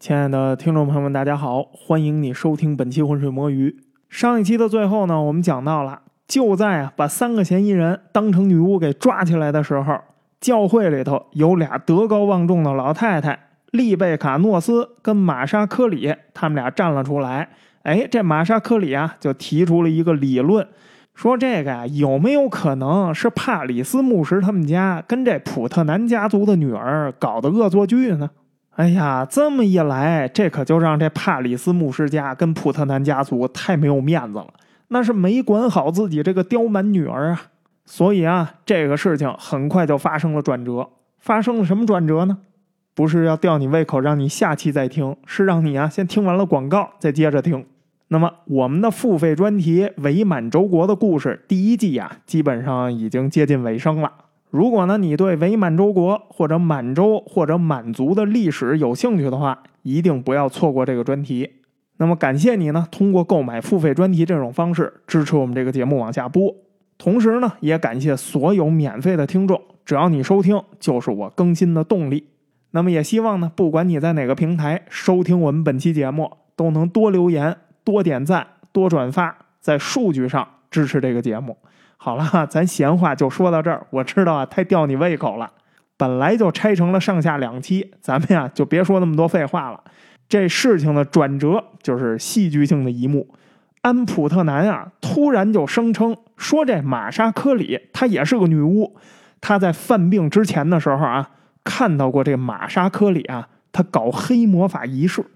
亲爱的听众朋友们，大家好，欢迎你收听本期浑水摸鱼。上一期的最后呢，我们讲到了，就在啊把三个嫌疑人当成女巫给抓起来的时候，教会里头有俩德高望重的老太太，丽贝卡诺斯跟玛莎科里，他们俩站了出来。哎，这玛莎科里啊，就提出了一个理论，说这个呀有没有可能是帕里斯牧师他们家跟这普特南家族的女儿搞的恶作剧呢？哎呀，这么一来，这可就让这帕里斯牧师家跟普特南家族太没有面子了。那是没管好自己这个刁蛮女儿啊。所以啊，这个事情很快就发生了转折。发生了什么转折呢？不是要吊你胃口，让你下期再听，是让你啊先听完了广告再接着听。那么，我们的付费专题《伪满洲国的故事》第一季啊，基本上已经接近尾声了。如果呢，你对伪满洲国或者满洲或者满族的历史有兴趣的话，一定不要错过这个专题。那么，感谢你呢，通过购买付费专题这种方式支持我们这个节目往下播。同时呢，也感谢所有免费的听众，只要你收听，就是我更新的动力。那么，也希望呢，不管你在哪个平台收听我们本期节目，都能多留言、多点赞、多转发，在数据上支持这个节目。好了，咱闲话就说到这儿。我知道啊，太吊你胃口了。本来就拆成了上下两期，咱们呀就别说那么多废话了。这事情的转折就是戏剧性的一幕。安普特南啊，突然就声称说这玛莎科里她也是个女巫。她在犯病之前的时候啊，看到过这玛莎科里啊，她搞黑魔法仪式。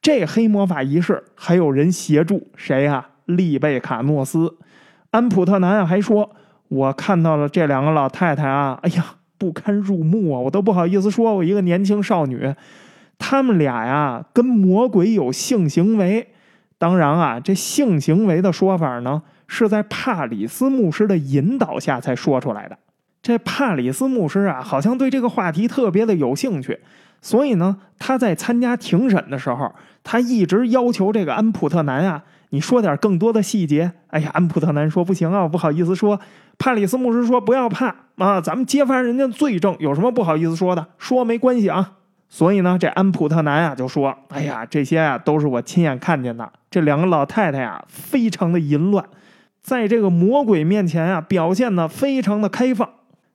这黑魔法仪式还有人协助，谁呀？丽贝卡诺斯。安普特南啊，还说：“我看到了这两个老太太啊，哎呀，不堪入目啊，我都不好意思说，我一个年轻少女，他们俩呀，跟魔鬼有性行为。当然啊，这性行为的说法呢，是在帕里斯牧师的引导下才说出来的。这帕里斯牧师啊，好像对这个话题特别的有兴趣，所以呢，他在参加庭审的时候，他一直要求这个安普特南啊。”你说点更多的细节。哎呀，安普特南说不行啊，不好意思说。帕里斯牧师说不要怕啊，咱们揭发人家罪证，有什么不好意思说的？说没关系啊。所以呢，这安普特南啊就说：“哎呀，这些啊都是我亲眼看见的。这两个老太太啊，非常的淫乱，在这个魔鬼面前啊，表现的非常的开放。”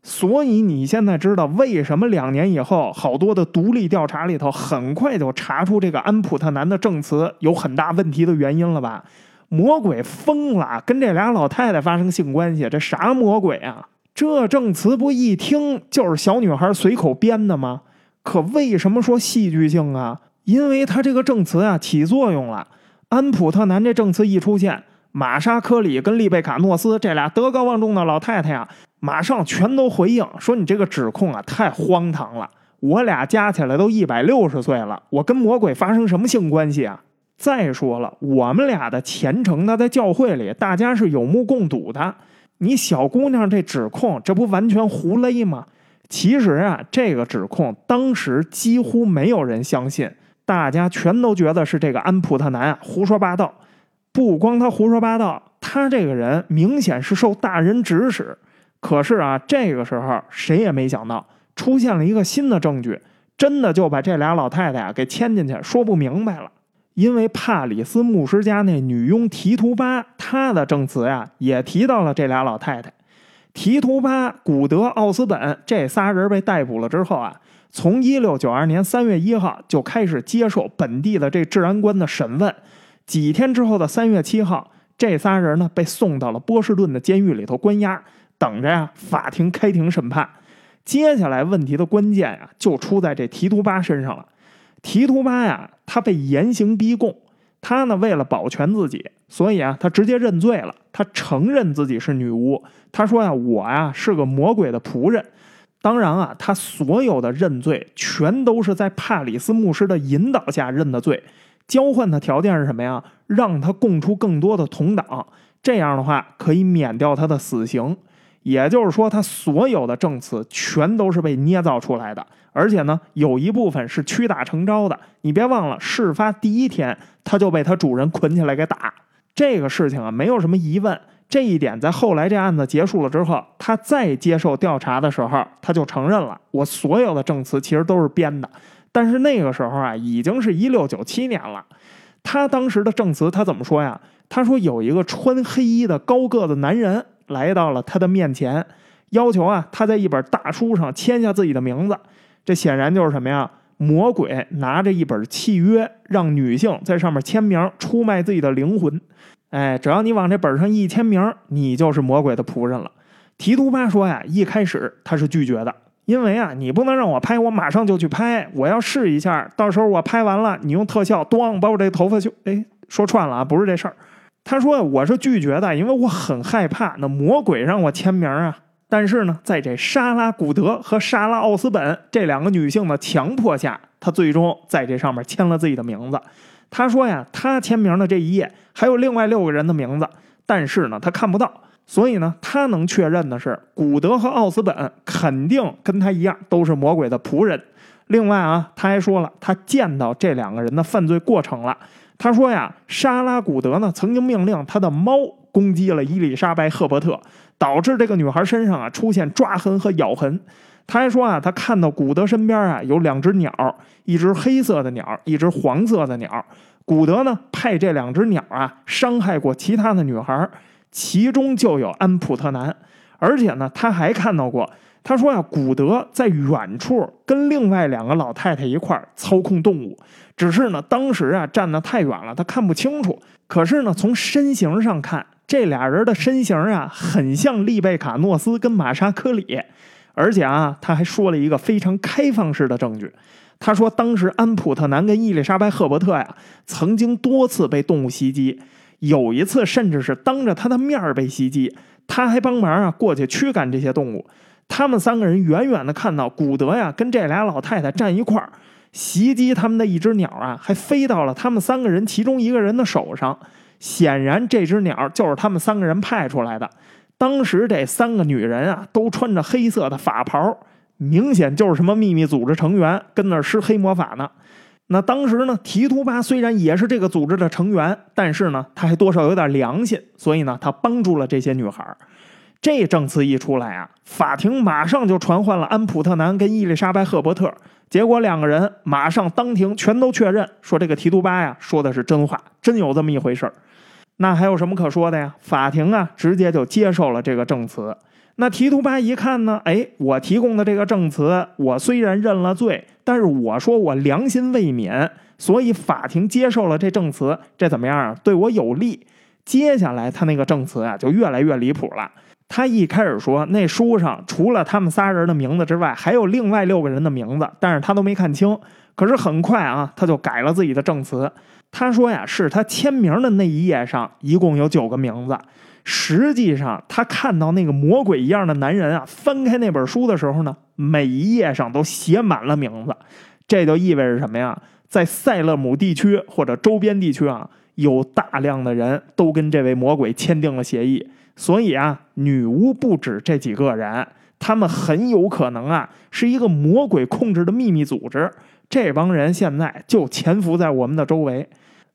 所以你现在知道为什么两年以后好多的独立调查里头很快就查出这个安普特南的证词有很大问题的原因了吧？魔鬼疯了，跟这俩老太太发生性关系，这啥魔鬼啊？这证词不一听就是小女孩随口编的吗？可为什么说戏剧性啊？因为他这个证词啊起作用了。安普特南这证词一出现，玛莎科里跟丽贝卡诺斯这俩德高望重的老太太啊。马上全都回应说：“你这个指控啊，太荒唐了！我俩加起来都一百六十岁了，我跟魔鬼发生什么性关系啊？再说了，我们俩的虔诚，那在教会里大家是有目共睹的。你小姑娘这指控，这不完全胡勒吗？其实啊，这个指控当时几乎没有人相信，大家全都觉得是这个安普特南啊胡说八道。不光他胡说八道，他这个人明显是受大人指使。”可是啊，这个时候谁也没想到，出现了一个新的证据，真的就把这俩老太太啊给牵进去，说不明白了。因为帕里斯牧师家那女佣提图巴，她的证词呀也提到了这俩老太太。提图巴、古德、奥斯本这仨人被逮捕了之后啊，从一六九二年三月一号就开始接受本地的这治安官的审问。几天之后的三月七号，这仨人呢被送到了波士顿的监狱里头关押。等着呀，法庭开庭审判。接下来问题的关键呀，就出在这提图巴身上了。提图巴呀，他被严刑逼供，他呢为了保全自己，所以啊，他直接认罪了。他承认自己是女巫。他说呀，我呀是个魔鬼的仆人。当然啊，他所有的认罪全都是在帕里斯牧师的引导下认的罪。交换的条件是什么呀？让他供出更多的同党，这样的话可以免掉他的死刑。也就是说，他所有的证词全都是被捏造出来的，而且呢，有一部分是屈打成招的。你别忘了，事发第一天他就被他主人捆起来给打。这个事情啊，没有什么疑问。这一点在后来这案子结束了之后，他再接受调查的时候，他就承认了：我所有的证词其实都是编的。但是那个时候啊，已经是一六九七年了。他当时的证词他怎么说呀？他说有一个穿黑衣的高个子男人来到了他的面前，要求啊他在一本大书上签下自己的名字。这显然就是什么呀？魔鬼拿着一本契约，让女性在上面签名，出卖自己的灵魂。哎，只要你往这本上一签名，你就是魔鬼的仆人了。提图巴说呀，一开始他是拒绝的，因为啊，你不能让我拍，我马上就去拍，我要试一下，到时候我拍完了，你用特效咣把我这头发就……哎，说串了啊，不是这事儿。他说我是拒绝的，因为我很害怕那魔鬼让我签名啊。但是呢，在这莎拉古德和莎拉奥斯本这两个女性的强迫下，他最终在这上面签了自己的名字。他说呀，他签名的这一页还有另外六个人的名字，但是呢，他看不到。所以呢，他能确认的是，古德和奥斯本肯定跟他一样都是魔鬼的仆人。另外啊，他还说了，他见到这两个人的犯罪过程了。他说呀，莎拉古德呢曾经命令他的猫攻击了伊丽莎白赫伯特。导致这个女孩身上啊出现抓痕和咬痕。他还说啊，他看到古德身边啊有两只鸟，一只黑色的鸟，一只黄色的鸟。古德呢派这两只鸟啊伤害过其他的女孩，其中就有安普特南。而且呢，他还看到过，他说啊，古德在远处跟另外两个老太太一块操控动物，只是呢当时啊站得太远了，他看不清楚。可是呢，从身形上看。这俩人的身形啊，很像丽贝卡·诺斯跟玛莎·科里，而且啊，他还说了一个非常开放式的证据。他说，当时安普特南跟伊丽莎白·赫伯特呀，曾经多次被动物袭击，有一次甚至是当着他的面被袭击，他还帮忙啊过去驱赶这些动物。他们三个人远远的看到古德呀跟这俩老太太站一块儿，袭击他们的一只鸟啊，还飞到了他们三个人其中一个人的手上。显然，这只鸟就是他们三个人派出来的。当时这三个女人啊，都穿着黑色的法袍，明显就是什么秘密组织成员，跟那施黑魔法呢。那当时呢，提图巴虽然也是这个组织的成员，但是呢，他还多少有点良心，所以呢，他帮助了这些女孩儿。这证词一出来啊，法庭马上就传唤了安普特南跟伊丽莎白赫伯特。结果两个人马上当庭全都确认，说这个提图巴呀说的是真话，真有这么一回事儿。那还有什么可说的呀？法庭啊，直接就接受了这个证词。那提图巴一看呢，哎，我提供的这个证词，我虽然认了罪，但是我说我良心未泯，所以法庭接受了这证词，这怎么样啊？对我有利。接下来他那个证词啊，就越来越离谱了。他一开始说那书上除了他们仨人的名字之外，还有另外六个人的名字，但是他都没看清。可是很快啊，他就改了自己的证词。他说呀，是他签名的那一页上一共有九个名字。实际上，他看到那个魔鬼一样的男人啊，翻开那本书的时候呢，每一页上都写满了名字。这就意味着什么呀？在塞勒姆地区或者周边地区啊，有大量的人都跟这位魔鬼签订了协议。所以啊，女巫不止这几个人，他们很有可能啊，是一个魔鬼控制的秘密组织。这帮人现在就潜伏在我们的周围。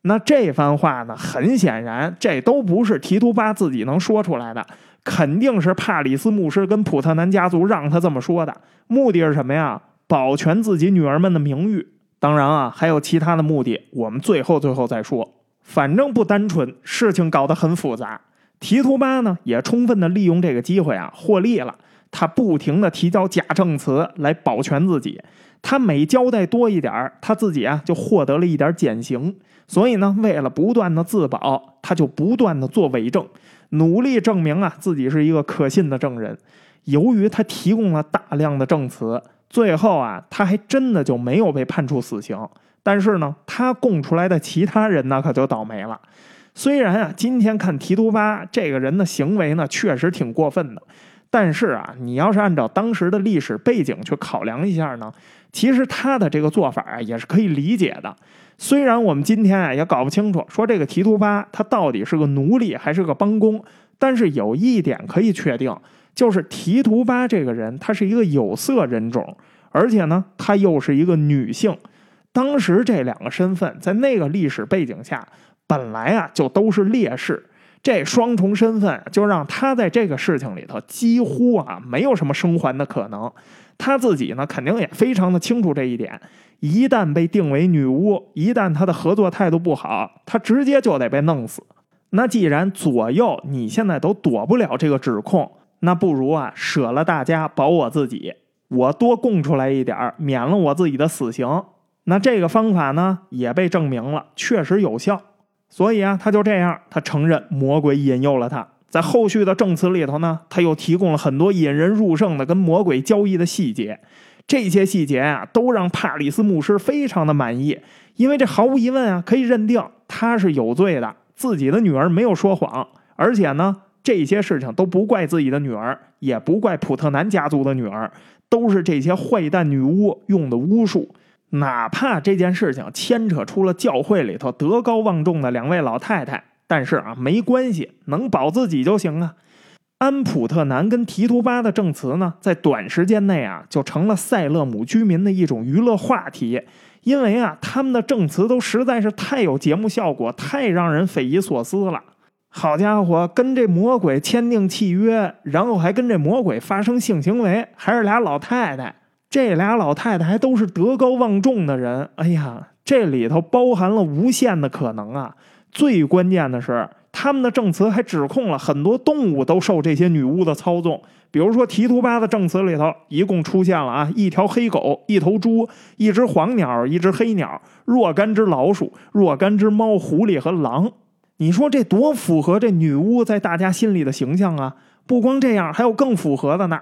那这番话呢？很显然，这都不是提图巴自己能说出来的，肯定是帕里斯牧师跟普特南家族让他这么说的。目的是什么呀？保全自己女儿们的名誉。当然啊，还有其他的目的，我们最后最后再说。反正不单纯，事情搞得很复杂。提图巴呢，也充分的利用这个机会啊，获利了。他不停的提交假证词来保全自己。他每交代多一点他自己啊就获得了一点减刑。所以呢，为了不断的自保，他就不断的做伪证，努力证明啊自己是一个可信的证人。由于他提供了大量的证词，最后啊他还真的就没有被判处死刑。但是呢，他供出来的其他人呢可就倒霉了。虽然啊，今天看提督巴这个人的行为呢确实挺过分的，但是啊，你要是按照当时的历史背景去考量一下呢，其实他的这个做法啊也是可以理解的。虽然我们今天啊也搞不清楚，说这个提图巴他到底是个奴隶还是个帮工，但是有一点可以确定，就是提图巴这个人他是一个有色人种，而且呢他又是一个女性。当时这两个身份在那个历史背景下，本来啊就都是劣势。这双重身份就让他在这个事情里头几乎啊没有什么生还的可能。他自己呢肯定也非常的清楚这一点。一旦被定为女巫，一旦他的合作态度不好，他直接就得被弄死。那既然左右你现在都躲不了这个指控，那不如啊舍了大家保我自己，我多供出来一点免了我自己的死刑。那这个方法呢也被证明了，确实有效。所以啊，他就这样，他承认魔鬼引诱了他。在后续的证词里头呢，他又提供了很多引人入胜的跟魔鬼交易的细节。这些细节啊，都让帕里斯牧师非常的满意，因为这毫无疑问啊，可以认定他是有罪的。自己的女儿没有说谎，而且呢，这些事情都不怪自己的女儿，也不怪普特南家族的女儿，都是这些坏蛋女巫用的巫术。哪怕这件事情牵扯出了教会里头德高望重的两位老太太，但是啊，没关系，能保自己就行啊。安普特南跟提图巴的证词呢，在短时间内啊，就成了塞勒姆居民的一种娱乐话题。因为啊，他们的证词都实在是太有节目效果，太让人匪夷所思了。好家伙，跟这魔鬼签订契约，然后还跟这魔鬼发生性行为，还是俩老太太。这俩老太太还都是德高望重的人。哎呀，这里头包含了无限的可能啊！最关键的是。他们的证词还指控了很多动物都受这些女巫的操纵，比如说提图巴的证词里头一共出现了啊一条黑狗、一头猪、一只黄鸟、一只黑鸟、若干只老鼠、若干只猫、狐狸和狼。你说这多符合这女巫在大家心里的形象啊！不光这样，还有更符合的呢。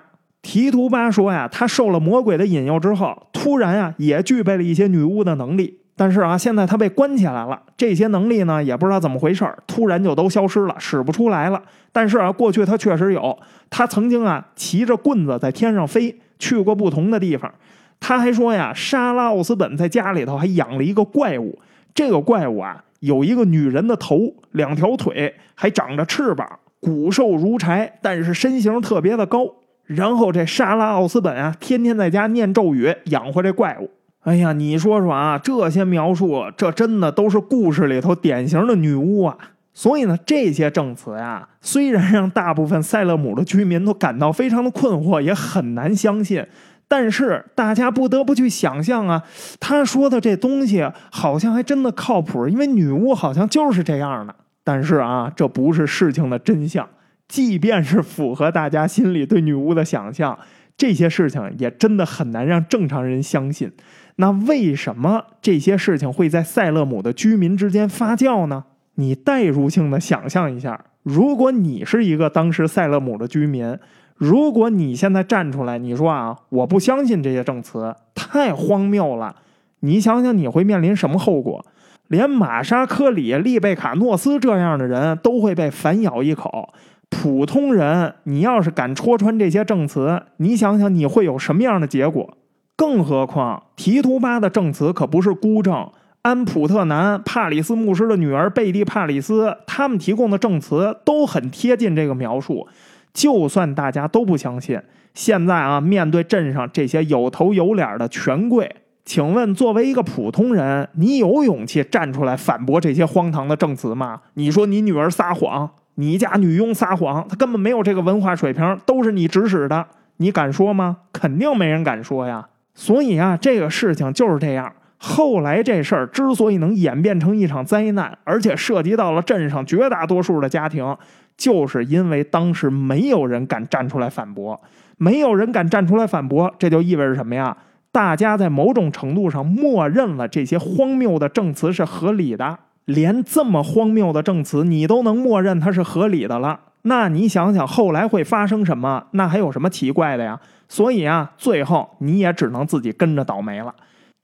提图巴说呀，他受了魔鬼的引诱之后，突然呀也具备了一些女巫的能力。但是啊，现在他被关起来了，这些能力呢也不知道怎么回事突然就都消失了，使不出来了。但是啊，过去他确实有，他曾经啊骑着棍子在天上飞，去过不同的地方。他还说呀，莎拉奥斯本在家里头还养了一个怪物，这个怪物啊有一个女人的头，两条腿，还长着翅膀，骨瘦如柴，但是身形特别的高。然后这莎拉奥斯本啊，天天在家念咒语养活这怪物。哎呀，你说说啊，这些描述，这真的都是故事里头典型的女巫啊！所以呢，这些证词呀，虽然让大部分塞勒姆的居民都感到非常的困惑，也很难相信，但是大家不得不去想象啊，他说的这东西好像还真的靠谱，因为女巫好像就是这样的。但是啊，这不是事情的真相，即便是符合大家心里对女巫的想象，这些事情也真的很难让正常人相信。那为什么这些事情会在塞勒姆的居民之间发酵呢？你代入性的想象一下，如果你是一个当时塞勒姆的居民，如果你现在站出来，你说啊，我不相信这些证词，太荒谬了。你想想，你会面临什么后果？连玛莎科里、丽贝卡诺斯这样的人都会被反咬一口。普通人，你要是敢戳穿这些证词，你想想你会有什么样的结果？更何况，提图巴的证词可不是孤证。安普特南帕里斯牧师的女儿贝蒂帕里斯，他们提供的证词都很贴近这个描述。就算大家都不相信，现在啊，面对镇上这些有头有脸的权贵，请问，作为一个普通人，你有勇气站出来反驳这些荒唐的证词吗？你说你女儿撒谎，你家女佣撒谎，她根本没有这个文化水平，都是你指使的，你敢说吗？肯定没人敢说呀。所以啊，这个事情就是这样。后来这事儿之所以能演变成一场灾难，而且涉及到了镇上绝大多数的家庭，就是因为当时没有人敢站出来反驳，没有人敢站出来反驳，这就意味着什么呀？大家在某种程度上默认了这些荒谬的证词是合理的。连这么荒谬的证词你都能默认它是合理的了，那你想想后来会发生什么？那还有什么奇怪的呀？所以啊，最后你也只能自己跟着倒霉了。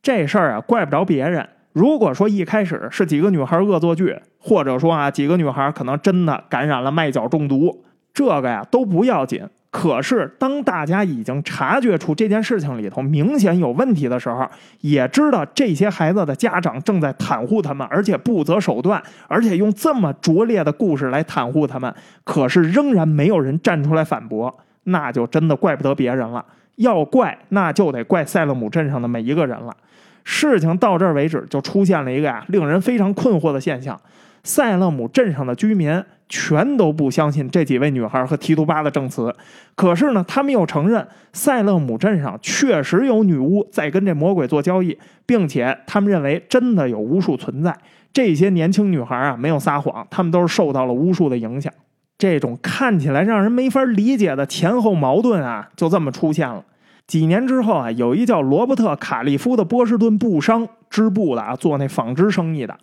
这事儿啊，怪不着别人。如果说一开始是几个女孩恶作剧，或者说啊，几个女孩可能真的感染了麦角中毒，这个呀都不要紧。可是当大家已经察觉出这件事情里头明显有问题的时候，也知道这些孩子的家长正在袒护他们，而且不择手段，而且用这么拙劣的故事来袒护他们，可是仍然没有人站出来反驳。那就真的怪不得别人了，要怪那就得怪塞勒姆镇上的每一个人了。事情到这儿为止，就出现了一个呀令人非常困惑的现象：塞勒姆镇上的居民全都不相信这几位女孩和提督巴的证词。可是呢，他们又承认塞勒姆镇上确实有女巫在跟这魔鬼做交易，并且他们认为真的有巫术存在。这些年轻女孩啊，没有撒谎，她们都是受到了巫术的影响。这种看起来让人没法理解的前后矛盾啊，就这么出现了。几年之后啊，有一叫罗伯特·卡利夫的波士顿布商织布的啊，做那纺织生意的，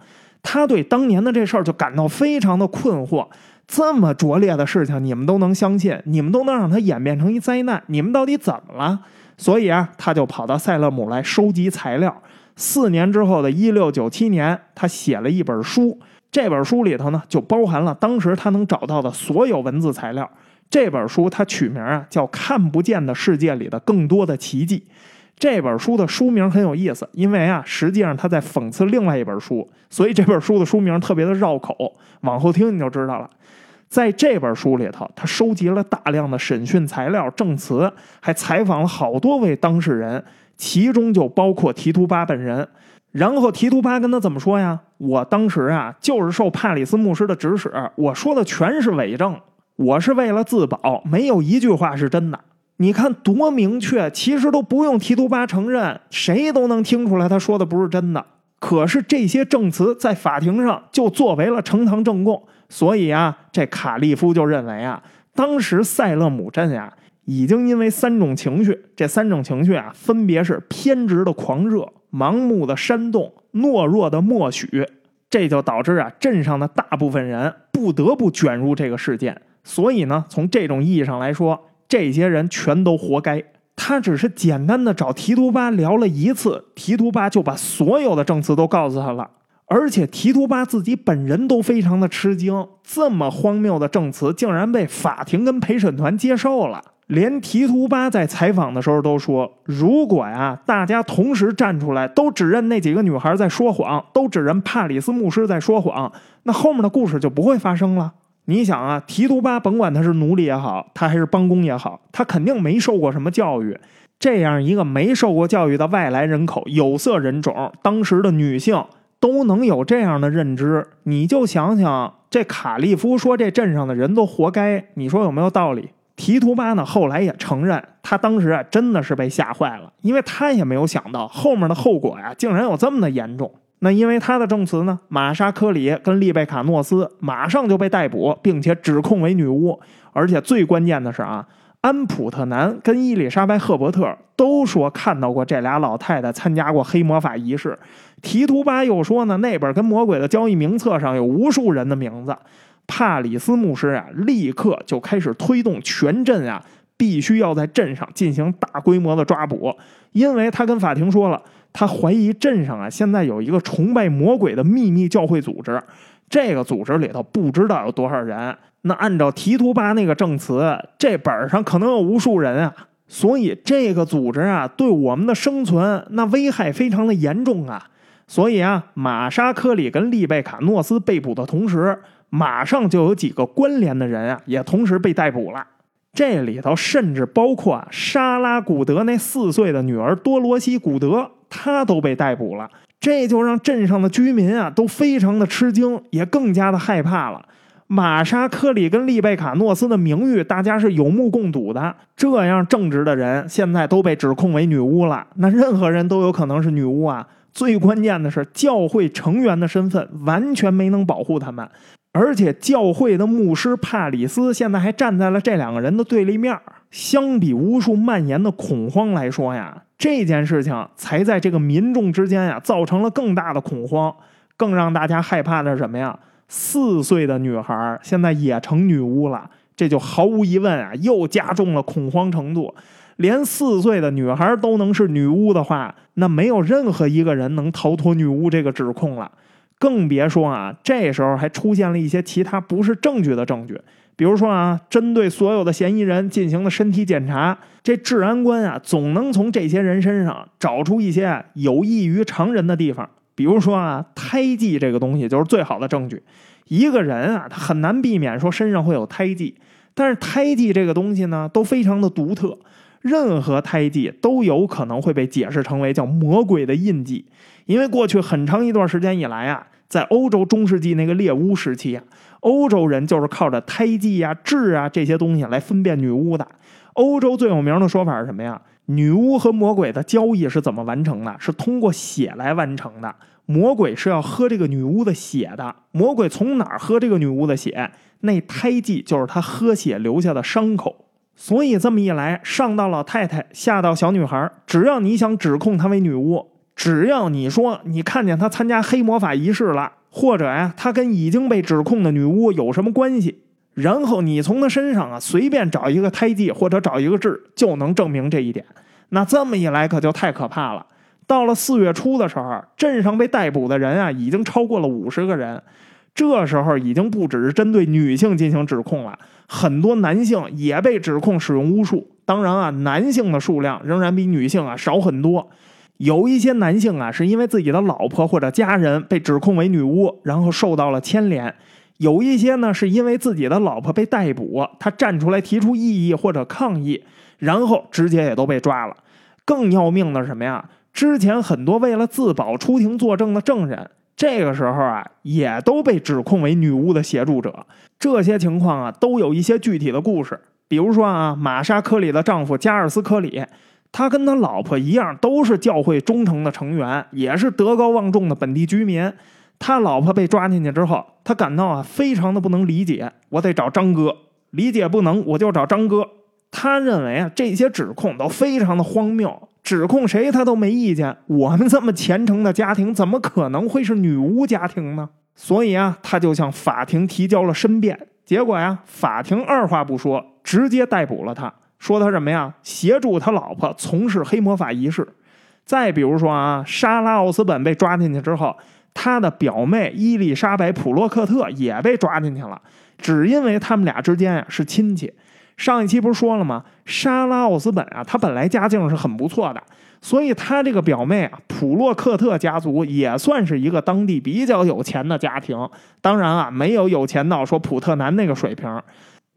他对当年的这事儿就感到非常的困惑。这么拙劣的事情，你们都能相信？你们都能让它演变成一灾难？你们到底怎么了？所以啊，他就跑到塞勒姆来收集材料。四年之后的一六九七年，他写了一本书。这本书里头呢，就包含了当时他能找到的所有文字材料。这本书他取名啊，叫《看不见的世界里的更多的奇迹》。这本书的书名很有意思，因为啊，实际上他在讽刺另外一本书，所以这本书的书名特别的绕口。往后听你就知道了。在这本书里头，他收集了大量的审讯材料、证词，还采访了好多位当事人。其中就包括提图巴本人，然后提图巴跟他怎么说呀？我当时啊，就是受帕里斯牧师的指使，我说的全是伪证，我是为了自保，没有一句话是真的。你看多明确，其实都不用提图巴承认，谁都能听出来他说的不是真的。可是这些证词在法庭上就作为了呈堂证供，所以啊，这卡利夫就认为啊，当时塞勒姆镇呀。已经因为三种情绪，这三种情绪啊，分别是偏执的狂热、盲目的煽动、懦弱的默许，这就导致啊，镇上的大部分人不得不卷入这个事件。所以呢，从这种意义上来说，这些人全都活该。他只是简单的找提图巴聊了一次，提图巴就把所有的证词都告诉他了，而且提图巴自己本人都非常的吃惊，这么荒谬的证词竟然被法庭跟陪审团接受了。连提图巴在采访的时候都说：“如果呀，大家同时站出来，都指认那几个女孩在说谎，都指认帕里斯牧师在说谎，那后面的故事就不会发生了。你想啊，提图巴甭管他是奴隶也好，他还是帮工也好，他肯定没受过什么教育。这样一个没受过教育的外来人口、有色人种，当时的女性都能有这样的认知，你就想想，这卡利夫说这镇上的人都活该，你说有没有道理？”提图巴呢，后来也承认，他当时啊真的是被吓坏了，因为他也没有想到后面的后果呀，竟然有这么的严重。那因为他的证词呢，玛莎·科里跟丽贝卡·诺斯马上就被逮捕，并且指控为女巫。而且最关键的是啊，安普特南跟伊丽莎白·赫伯特都说看到过这俩老太太参加过黑魔法仪式。提图巴又说呢，那本跟魔鬼的交易名册上有无数人的名字。帕里斯牧师啊，立刻就开始推动全镇啊，必须要在镇上进行大规模的抓捕，因为他跟法庭说了，他怀疑镇上啊现在有一个崇拜魔鬼的秘密教会组织，这个组织里头不知道有多少人。那按照提图巴那个证词，这本上可能有无数人啊，所以这个组织啊对我们的生存那危害非常的严重啊。所以啊，玛莎·科里跟丽贝卡·诺斯被捕的同时。马上就有几个关联的人啊，也同时被逮捕了。这里头甚至包括啊莎拉·古德那四岁的女儿多罗西·古德，他都被逮捕了。这就让镇上的居民啊都非常的吃惊，也更加的害怕了。玛莎·科里跟丽贝卡·诺斯的名誉，大家是有目共睹的。这样正直的人，现在都被指控为女巫了。那任何人都有可能是女巫啊！最关键的是，教会成员的身份完全没能保护他们。而且教会的牧师帕里斯现在还站在了这两个人的对立面相比巫术蔓延的恐慌来说呀，这件事情才在这个民众之间呀造成了更大的恐慌。更让大家害怕的是什么呀？四岁的女孩现在也成女巫了，这就毫无疑问啊，又加重了恐慌程度。连四岁的女孩都能是女巫的话，那没有任何一个人能逃脱女巫这个指控了。更别说啊，这时候还出现了一些其他不是证据的证据，比如说啊，针对所有的嫌疑人进行了身体检查，这治安官啊，总能从这些人身上找出一些有异于常人的地方，比如说啊，胎记这个东西就是最好的证据。一个人啊，他很难避免说身上会有胎记，但是胎记这个东西呢，都非常的独特，任何胎记都有可能会被解释成为叫魔鬼的印记。因为过去很长一段时间以来啊，在欧洲中世纪那个猎巫时期啊，欧洲人就是靠着胎记啊、痣啊这些东西来分辨女巫的。欧洲最有名的说法是什么呀？女巫和魔鬼的交易是怎么完成的？是通过血来完成的。魔鬼是要喝这个女巫的血的。魔鬼从哪儿喝这个女巫的血？那胎记就是他喝血留下的伤口。所以这么一来，上到老太太，下到小女孩，只要你想指控她为女巫，只要你说你看见她参加黑魔法仪式了，或者呀，他跟已经被指控的女巫有什么关系，然后你从他身上啊随便找一个胎记或者找一个痣，就能证明这一点。那这么一来可就太可怕了。到了四月初的时候，镇上被逮捕的人啊已经超过了五十个人。这时候已经不只是针对女性进行指控了，很多男性也被指控使用巫术。当然啊，男性的数量仍然比女性啊少很多。有一些男性啊是因为自己的老婆或者家人被指控为女巫，然后受到了牵连；有一些呢是因为自己的老婆被逮捕，他站出来提出异议或者抗议，然后直接也都被抓了。更要命的是什么呀？之前很多为了自保出庭作证的证人。这个时候啊，也都被指控为女巫的协助者。这些情况啊，都有一些具体的故事。比如说啊，玛莎·科里的丈夫加尔斯·科里，他跟他老婆一样，都是教会忠诚的成员，也是德高望重的本地居民。他老婆被抓进去之后，他感到啊，非常的不能理解。我得找张哥，理解不能，我就找张哥。他认为啊，这些指控都非常的荒谬。指控谁他都没意见。我们这么虔诚的家庭，怎么可能会是女巫家庭呢？所以啊，他就向法庭提交了申辩。结果呀，法庭二话不说，直接逮捕了他，说他什么呀？协助他老婆从事黑魔法仪式。再比如说啊，莎拉奥斯本被抓进去之后，他的表妹伊丽莎白普洛克特也被抓进去了，只因为他们俩之间呀是亲戚。上一期不是说了吗？莎拉奥斯本啊，她本来家境是很不错的，所以她这个表妹啊，普洛克特家族也算是一个当地比较有钱的家庭。当然啊，没有有钱到说普特南那个水平。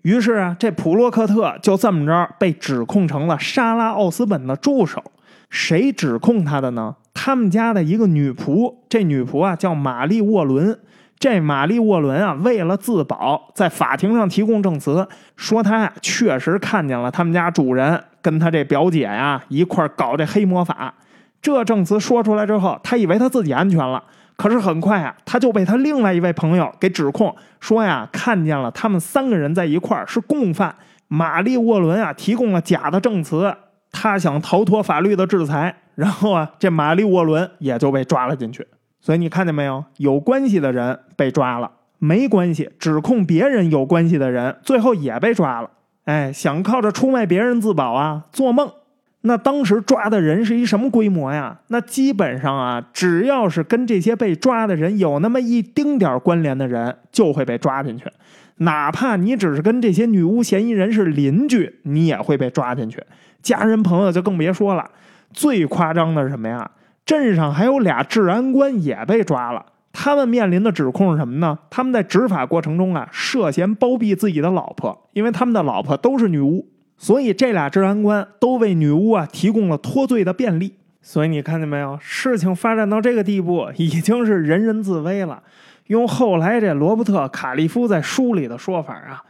于是啊，这普洛克特就这么着被指控成了莎拉奥斯本的助手。谁指控他的呢？他们家的一个女仆，这女仆啊叫玛丽沃伦。这玛丽沃伦啊，为了自保，在法庭上提供证词，说她呀确实看见了他们家主人跟他这表姐呀一块搞这黑魔法。这证词说出来之后，他以为他自己安全了，可是很快啊，他就被他另外一位朋友给指控，说呀看见了他们三个人在一块是共犯。玛丽沃伦啊提供了假的证词，他想逃脱法律的制裁，然后啊，这玛丽沃伦也就被抓了进去。所以你看见没有？有关系的人被抓了，没关系，指控别人有关系的人最后也被抓了。哎，想靠着出卖别人自保啊？做梦！那当时抓的人是一什么规模呀？那基本上啊，只要是跟这些被抓的人有那么一丁点关联的人，就会被抓进去。哪怕你只是跟这些女巫嫌疑人是邻居，你也会被抓进去。家人朋友就更别说了。最夸张的是什么呀？镇上还有俩治安官也被抓了，他们面临的指控是什么呢？他们在执法过程中啊，涉嫌包庇自己的老婆，因为他们的老婆都是女巫，所以这俩治安官都为女巫啊提供了脱罪的便利。所以你看见没有？事情发展到这个地步，已经是人人自危了。用后来这罗伯特·卡利夫在书里的说法啊，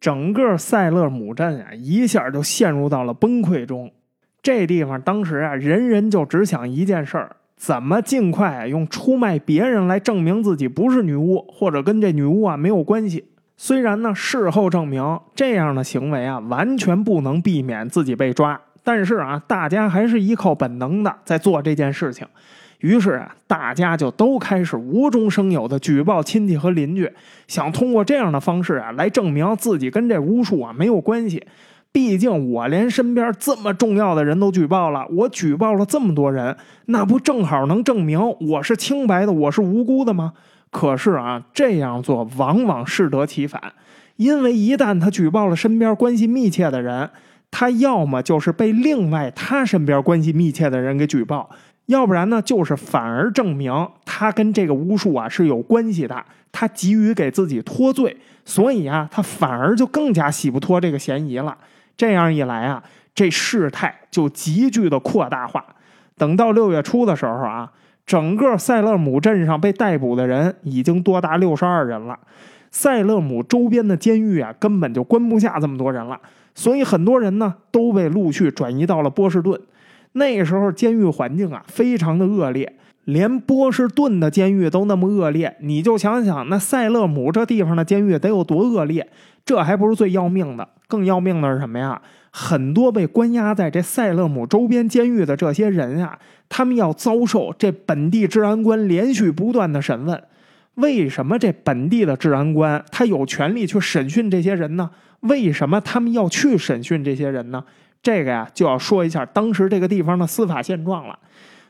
整个塞勒姆镇啊，一下就陷入到了崩溃中。这地方当时啊，人人就只想一件事儿：怎么尽快用出卖别人来证明自己不是女巫，或者跟这女巫啊没有关系。虽然呢，事后证明这样的行为啊，完全不能避免自己被抓，但是啊，大家还是依靠本能的在做这件事情。于是啊，大家就都开始无中生有的举报亲戚和邻居，想通过这样的方式啊，来证明自己跟这巫术啊没有关系。毕竟我连身边这么重要的人都举报了，我举报了这么多人，那不正好能证明我是清白的，我是无辜的吗？可是啊，这样做往往适得其反，因为一旦他举报了身边关系密切的人，他要么就是被另外他身边关系密切的人给举报，要不然呢，就是反而证明他跟这个巫术啊是有关系的，他急于给自己脱罪，所以啊，他反而就更加洗不脱这个嫌疑了。这样一来啊，这事态就急剧的扩大化。等到六月初的时候啊，整个塞勒姆镇上被逮捕的人已经多达六十二人了。塞勒姆周边的监狱啊，根本就关不下这么多人了，所以很多人呢都被陆续转移到了波士顿。那时候监狱环境啊非常的恶劣，连波士顿的监狱都那么恶劣，你就想想那塞勒姆这地方的监狱得有多恶劣？这还不是最要命的，更要命的是什么呀？很多被关押在这塞勒姆周边监狱的这些人啊，他们要遭受这本地治安官连续不断的审问。为什么这本地的治安官他有权利去审讯这些人呢？为什么他们要去审讯这些人呢？这个呀，就要说一下当时这个地方的司法现状了。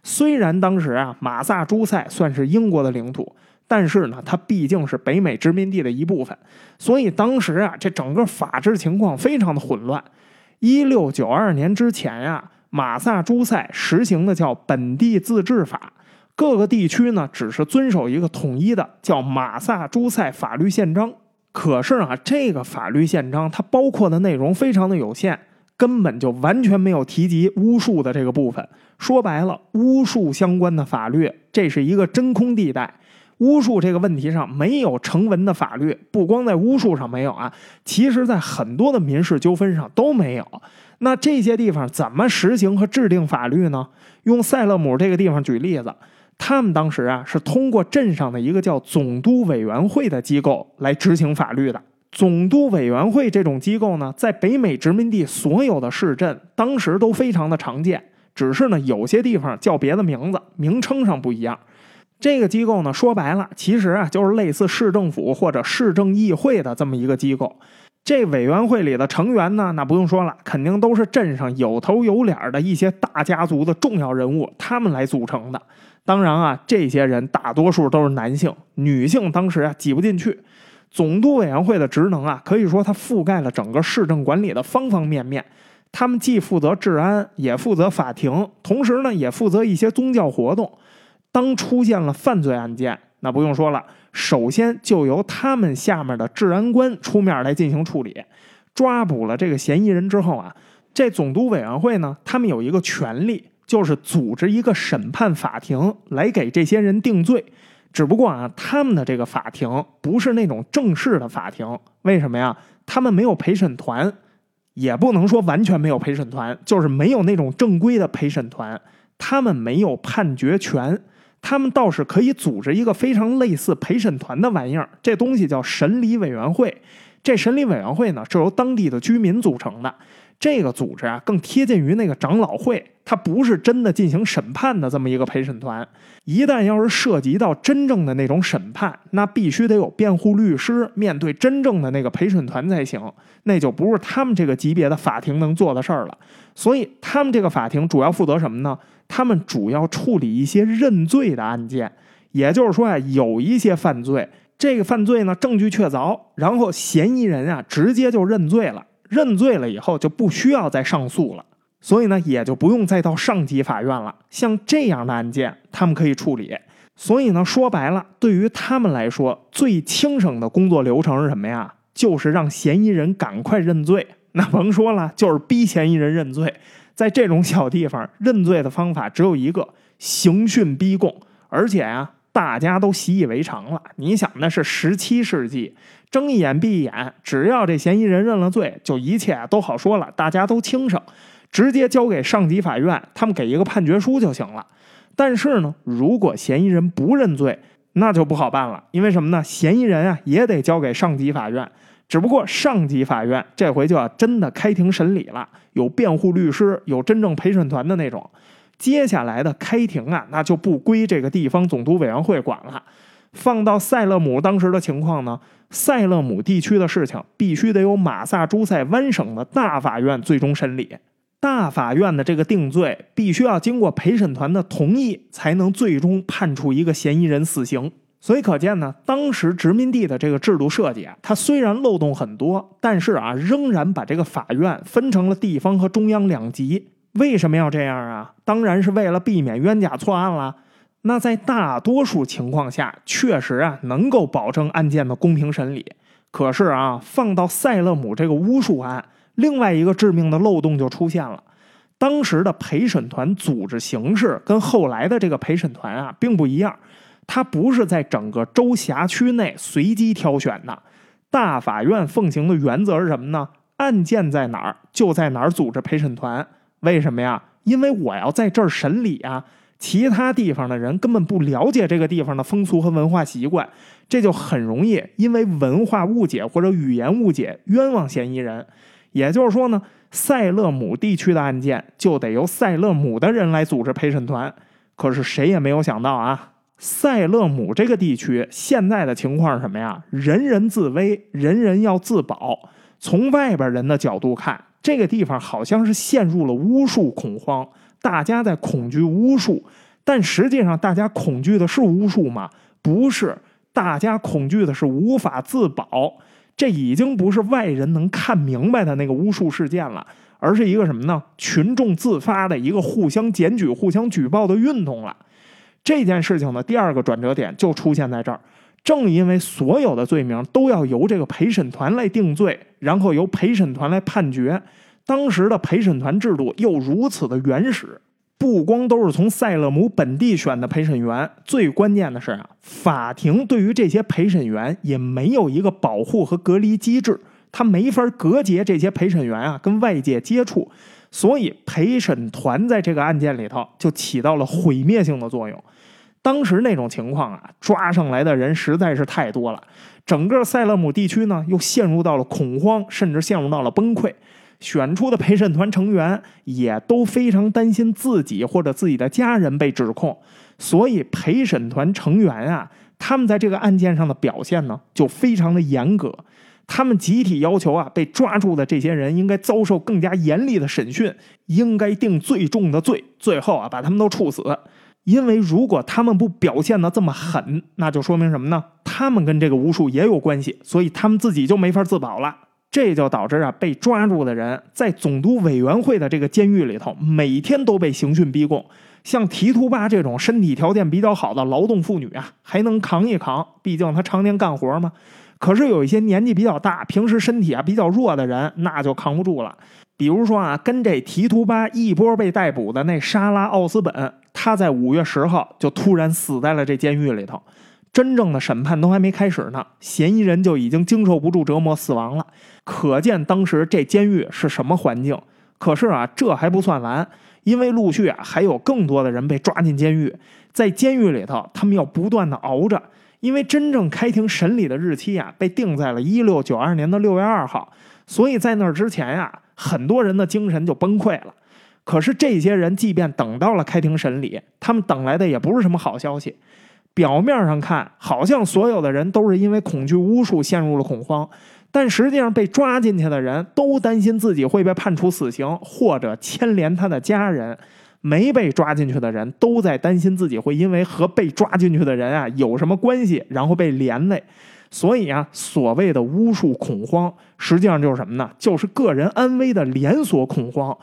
虽然当时啊，马萨诸塞算是英国的领土，但是呢，它毕竟是北美殖民地的一部分，所以当时啊，这整个法治情况非常的混乱。一六九二年之前呀，马萨诸塞实行的叫本地自治法，各个地区呢只是遵守一个统一的叫马萨诸塞法律宪章。可是啊，这个法律宪章它包括的内容非常的有限，根本就完全没有提及巫术的这个部分。说白了，巫术相关的法律这是一个真空地带。巫术这个问题上没有成文的法律，不光在巫术上没有啊，其实在很多的民事纠纷上都没有。那这些地方怎么实行和制定法律呢？用塞勒姆这个地方举例子，他们当时啊是通过镇上的一个叫总督委员会的机构来执行法律的。总督委员会这种机构呢，在北美殖民地所有的市镇当时都非常的常见，只是呢有些地方叫别的名字，名称上不一样。这个机构呢，说白了，其实啊，就是类似市政府或者市政议会的这么一个机构。这委员会里的成员呢，那不用说了，肯定都是镇上有头有脸的一些大家族的重要人物，他们来组成的。当然啊，这些人大多数都是男性，女性当时啊挤不进去。总督委员会的职能啊，可以说它覆盖了整个市政管理的方方面面。他们既负责治安，也负责法庭，同时呢，也负责一些宗教活动。当出现了犯罪案件，那不用说了，首先就由他们下面的治安官出面来进行处理。抓捕了这个嫌疑人之后啊，这总督委员会呢，他们有一个权利，就是组织一个审判法庭来给这些人定罪。只不过啊，他们的这个法庭不是那种正式的法庭，为什么呀？他们没有陪审团，也不能说完全没有陪审团，就是没有那种正规的陪审团，他们没有判决权。他们倒是可以组织一个非常类似陪审团的玩意儿，这东西叫审理委员会。这审理委员会呢，是由当地的居民组成的。这个组织啊，更贴近于那个长老会，它不是真的进行审判的这么一个陪审团。一旦要是涉及到真正的那种审判，那必须得有辩护律师面对真正的那个陪审团才行。那就不是他们这个级别的法庭能做的事儿了。所以，他们这个法庭主要负责什么呢？他们主要处理一些认罪的案件，也就是说啊，有一些犯罪，这个犯罪呢证据确凿，然后嫌疑人啊直接就认罪了，认罪了以后就不需要再上诉了，所以呢也就不用再到上级法院了。像这样的案件，他们可以处理。所以呢，说白了，对于他们来说，最轻省的工作流程是什么呀？就是让嫌疑人赶快认罪。那甭说了，就是逼嫌疑人认罪。在这种小地方认罪的方法只有一个：刑讯逼供。而且啊，大家都习以为常了。你想，那是十七世纪，睁一眼闭一眼，只要这嫌疑人认了罪，就一切都好说了，大家都轻省，直接交给上级法院，他们给一个判决书就行了。但是呢，如果嫌疑人不认罪，那就不好办了。因为什么呢？嫌疑人啊，也得交给上级法院。只不过上级法院这回就要真的开庭审理了，有辩护律师，有真正陪审团的那种。接下来的开庭啊，那就不归这个地方总督委员会管了。放到塞勒姆当时的情况呢，塞勒姆地区的事情必须得由马萨诸塞湾省的大法院最终审理。大法院的这个定罪必须要经过陪审团的同意，才能最终判处一个嫌疑人死刑。所以可见呢，当时殖民地的这个制度设计啊，它虽然漏洞很多，但是啊，仍然把这个法院分成了地方和中央两级。为什么要这样啊？当然是为了避免冤假错案了。那在大多数情况下，确实啊，能够保证案件的公平审理。可是啊，放到塞勒姆这个巫术案，另外一个致命的漏洞就出现了。当时的陪审团组织形式跟后来的这个陪审团啊并不一样，它不是在整个州辖区内随机挑选的。大法院奉行的原则是什么呢？案件在哪儿就在哪儿组织陪审团。为什么呀？因为我要在这儿审理啊，其他地方的人根本不了解这个地方的风俗和文化习惯，这就很容易因为文化误解或者语言误解冤枉嫌疑人。也就是说呢。塞勒姆地区的案件就得由塞勒姆的人来组织陪审团，可是谁也没有想到啊，塞勒姆这个地区现在的情况是什么呀？人人自危，人人要自保。从外边人的角度看，这个地方好像是陷入了巫术恐慌，大家在恐惧巫术。但实际上，大家恐惧的是巫术吗？不是，大家恐惧的是无法自保。这已经不是外人能看明白的那个巫术事件了，而是一个什么呢？群众自发的一个互相检举、互相举报的运动了。这件事情的第二个转折点就出现在这儿。正因为所有的罪名都要由这个陪审团来定罪，然后由陪审团来判决，当时的陪审团制度又如此的原始。不光都是从塞勒姆本地选的陪审员，最关键的是啊，法庭对于这些陪审员也没有一个保护和隔离机制，他没法隔绝这些陪审员啊跟外界接触，所以陪审团在这个案件里头就起到了毁灭性的作用。当时那种情况啊，抓上来的人实在是太多了，整个塞勒姆地区呢又陷入到了恐慌，甚至陷入到了崩溃。选出的陪审团成员也都非常担心自己或者自己的家人被指控，所以陪审团成员啊，他们在这个案件上的表现呢，就非常的严格。他们集体要求啊，被抓住的这些人应该遭受更加严厉的审讯，应该定最重的罪，最后啊，把他们都处死。因为如果他们不表现的这么狠，那就说明什么呢？他们跟这个巫术也有关系，所以他们自己就没法自保了。这就导致啊，被抓住的人在总督委员会的这个监狱里头，每天都被刑讯逼供。像提图巴这种身体条件比较好的劳动妇女啊，还能扛一扛，毕竟她常年干活嘛。可是有一些年纪比较大、平时身体啊比较弱的人，那就扛不住了。比如说啊，跟这提图巴一波被逮捕的那莎拉奥斯本，他在五月十号就突然死在了这监狱里头。真正的审判都还没开始呢，嫌疑人就已经经受不住折磨死亡了。可见当时这监狱是什么环境。可是啊，这还不算完，因为陆续啊还有更多的人被抓进监狱，在监狱里头，他们要不断的熬着，因为真正开庭审理的日期啊被定在了一六九二年的六月二号，所以在那之前呀，很多人的精神就崩溃了。可是这些人即便等到了开庭审理，他们等来的也不是什么好消息。表面上看，好像所有的人都是因为恐惧巫术陷入了恐慌，但实际上被抓进去的人都担心自己会被判处死刑，或者牵连他的家人；没被抓进去的人都在担心自己会因为和被抓进去的人啊有什么关系，然后被连累。所以啊，所谓的巫术恐慌，实际上就是什么呢？就是个人安危的连锁恐慌，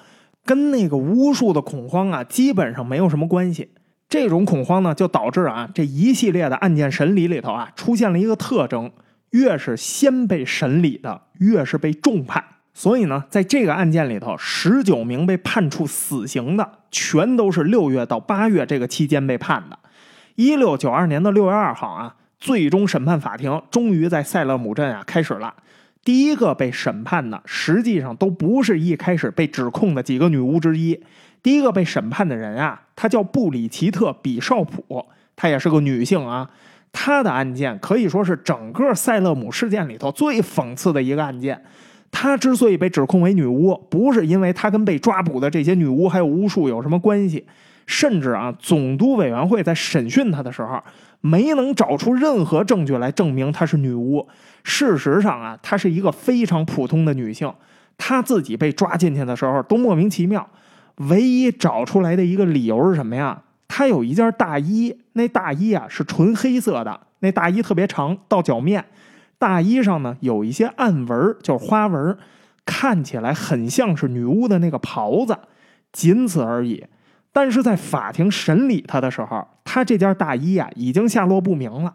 跟那个巫术的恐慌啊，基本上没有什么关系。这种恐慌呢，就导致啊这一系列的案件审理里头啊，出现了一个特征：越是先被审理的，越是被重判。所以呢，在这个案件里头，十九名被判处死刑的，全都是六月到八月这个期间被判的。一六九二年的六月二号啊，最终审判法庭终于在塞勒姆镇啊开始了。第一个被审判的，实际上都不是一开始被指控的几个女巫之一。第一个被审判的人啊，她叫布里奇特·比绍普，她也是个女性啊。她的案件可以说是整个塞勒姆事件里头最讽刺的一个案件。她之所以被指控为女巫，不是因为她跟被抓捕的这些女巫还有巫术有什么关系，甚至啊，总督委员会在审讯她的时候，没能找出任何证据来证明她是女巫。事实上啊，她是一个非常普通的女性。她自己被抓进去的时候都莫名其妙。唯一找出来的一个理由是什么呀？他有一件大衣，那大衣啊是纯黑色的，那大衣特别长到脚面，大衣上呢有一些暗纹，就是花纹，看起来很像是女巫的那个袍子，仅此而已。但是在法庭审理他的时候，他这件大衣啊已经下落不明了，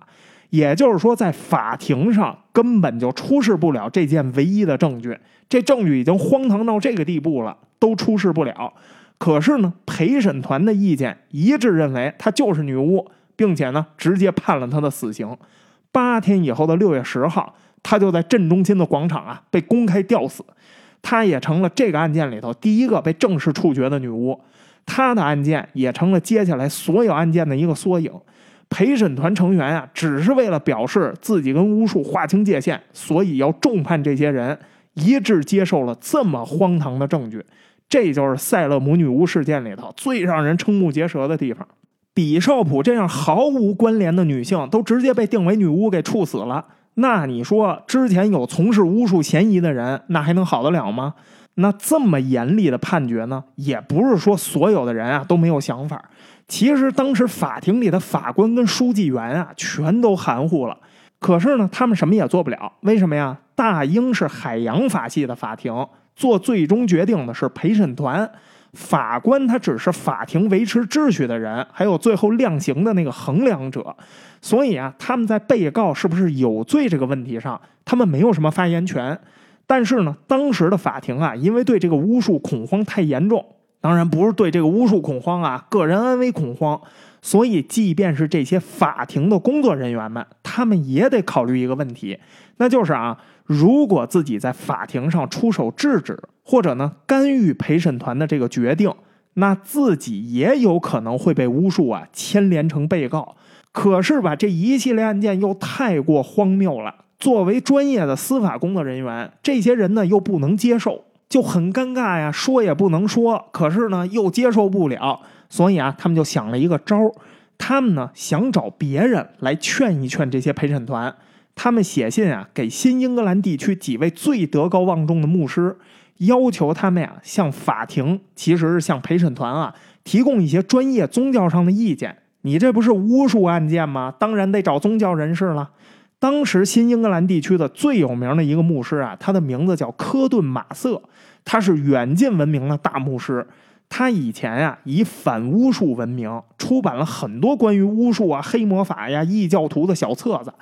也就是说，在法庭上根本就出示不了这件唯一的证据，这证据已经荒唐到这个地步了。都出示不了，可是呢，陪审团的意见一致认为她就是女巫，并且呢，直接判了她的死刑。八天以后的六月十号，她就在镇中心的广场啊被公开吊死。她也成了这个案件里头第一个被正式处决的女巫。她的案件也成了接下来所有案件的一个缩影。陪审团成员啊，只是为了表示自己跟巫术划清界限，所以要重判这些人，一致接受了这么荒唐的证据。这就是塞勒姆女巫事件里头最让人瞠目结舌的地方。比绍普这样毫无关联的女性都直接被定为女巫给处死了，那你说之前有从事巫术嫌疑的人，那还能好得了吗？那这么严厉的判决呢，也不是说所有的人啊都没有想法。其实当时法庭里的法官跟书记员啊，全都含糊了。可是呢，他们什么也做不了。为什么呀？大英是海洋法系的法庭，做最终决定的是陪审团。法官他只是法庭维持秩序的人，还有最后量刑的那个衡量者。所以啊，他们在被告是不是有罪这个问题上，他们没有什么发言权。但是呢，当时的法庭啊，因为对这个巫术恐慌太严重。当然不是对这个巫术恐慌啊，个人安危恐慌。所以，即便是这些法庭的工作人员们，他们也得考虑一个问题，那就是啊，如果自己在法庭上出手制止，或者呢干预陪审团的这个决定，那自己也有可能会被巫术啊牵连成被告。可是吧，这一系列案件又太过荒谬了。作为专业的司法工作人员，这些人呢又不能接受。就很尴尬呀，说也不能说，可是呢又接受不了，所以啊，他们就想了一个招儿，他们呢想找别人来劝一劝这些陪审团，他们写信啊给新英格兰地区几位最德高望重的牧师，要求他们呀向法庭，其实是向陪审团啊提供一些专业宗教上的意见。你这不是巫术案件吗？当然得找宗教人士了。当时新英格兰地区的最有名的一个牧师啊，他的名字叫科顿马瑟，他是远近闻名的大牧师。他以前呀以反巫术闻名，出版了很多关于巫术啊、黑魔法呀、异教徒的小册子。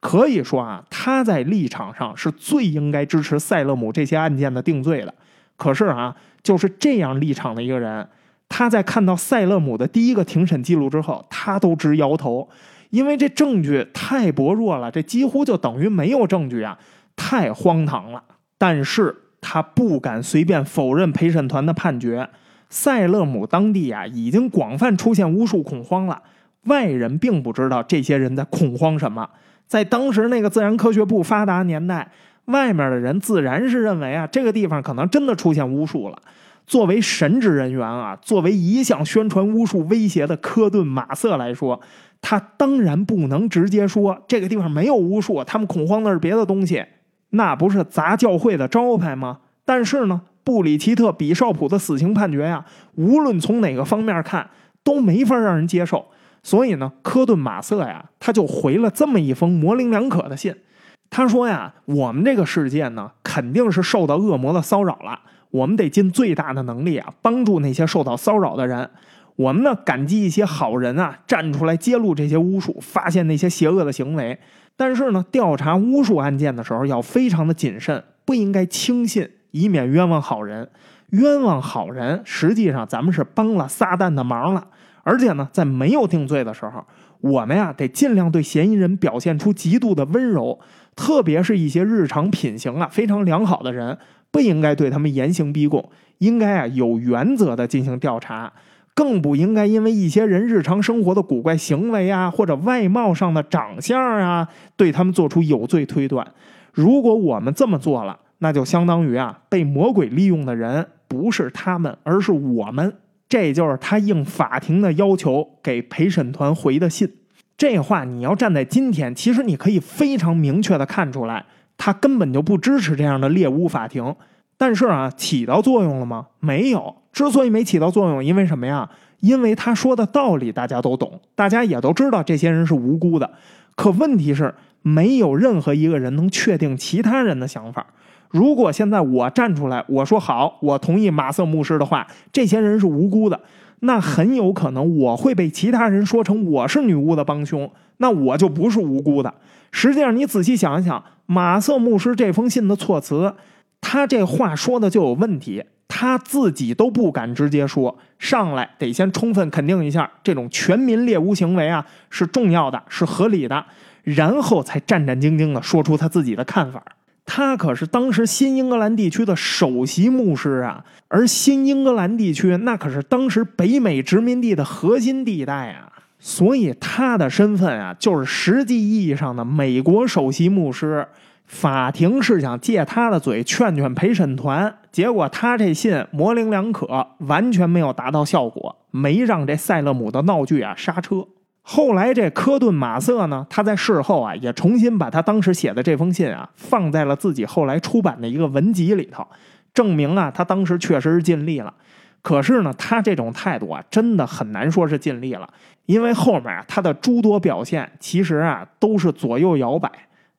可以说啊，他在立场上是最应该支持塞勒姆这些案件的定罪的。可是啊，就是这样立场的一个人，他在看到塞勒姆的第一个庭审记录之后，他都直摇头。因为这证据太薄弱了，这几乎就等于没有证据啊，太荒唐了。但是他不敢随便否认陪审团的判决。塞勒姆当地啊，已经广泛出现巫术恐慌了，外人并不知道这些人在恐慌什么。在当时那个自然科学不发达年代，外面的人自然是认为啊，这个地方可能真的出现巫术了。作为神职人员啊，作为一向宣传巫术威胁的科顿马瑟来说。他当然不能直接说这个地方没有巫术，他们恐慌的是别的东西，那不是砸教会的招牌吗？但是呢，布里奇特·比绍普的死刑判决呀，无论从哪个方面看都没法让人接受。所以呢，科顿·马瑟呀，他就回了这么一封模棱两可的信。他说呀，我们这个世界呢，肯定是受到恶魔的骚扰了，我们得尽最大的能力啊，帮助那些受到骚扰的人。我们呢，感激一些好人啊，站出来揭露这些巫术，发现那些邪恶的行为。但是呢，调查巫术案件的时候要非常的谨慎，不应该轻信，以免冤枉好人。冤枉好人，实际上咱们是帮了撒旦的忙了。而且呢，在没有定罪的时候，我们呀得尽量对嫌疑人表现出极度的温柔，特别是一些日常品行啊非常良好的人，不应该对他们严刑逼供，应该啊有原则的进行调查。更不应该因为一些人日常生活的古怪行为啊，或者外貌上的长相啊，对他们做出有罪推断。如果我们这么做了，那就相当于啊，被魔鬼利用的人不是他们，而是我们。这就是他应法庭的要求给陪审团回的信。这话你要站在今天，其实你可以非常明确的看出来，他根本就不支持这样的猎巫法庭。但是啊，起到作用了吗？没有。之所以没起到作用，因为什么呀？因为他说的道理大家都懂，大家也都知道这些人是无辜的。可问题是，没有任何一个人能确定其他人的想法。如果现在我站出来，我说好，我同意马瑟牧师的话，这些人是无辜的，那很有可能我会被其他人说成我是女巫的帮凶，那我就不是无辜的。实际上，你仔细想一想，马瑟牧师这封信的措辞。他这话说的就有问题，他自己都不敢直接说，上来得先充分肯定一下这种全民猎巫行为啊是重要的，是合理的，然后才战战兢兢地说出他自己的看法。他可是当时新英格兰地区的首席牧师啊，而新英格兰地区那可是当时北美殖民地的核心地带啊，所以他的身份啊，就是实际意义上的美国首席牧师。法庭是想借他的嘴劝劝陪审团，结果他这信模棱两可，完全没有达到效果，没让这塞勒姆的闹剧啊刹车。后来这科顿马瑟呢，他在事后啊也重新把他当时写的这封信啊放在了自己后来出版的一个文集里头，证明啊他当时确实是尽力了。可是呢，他这种态度啊真的很难说是尽力了，因为后面啊他的诸多表现其实啊都是左右摇摆。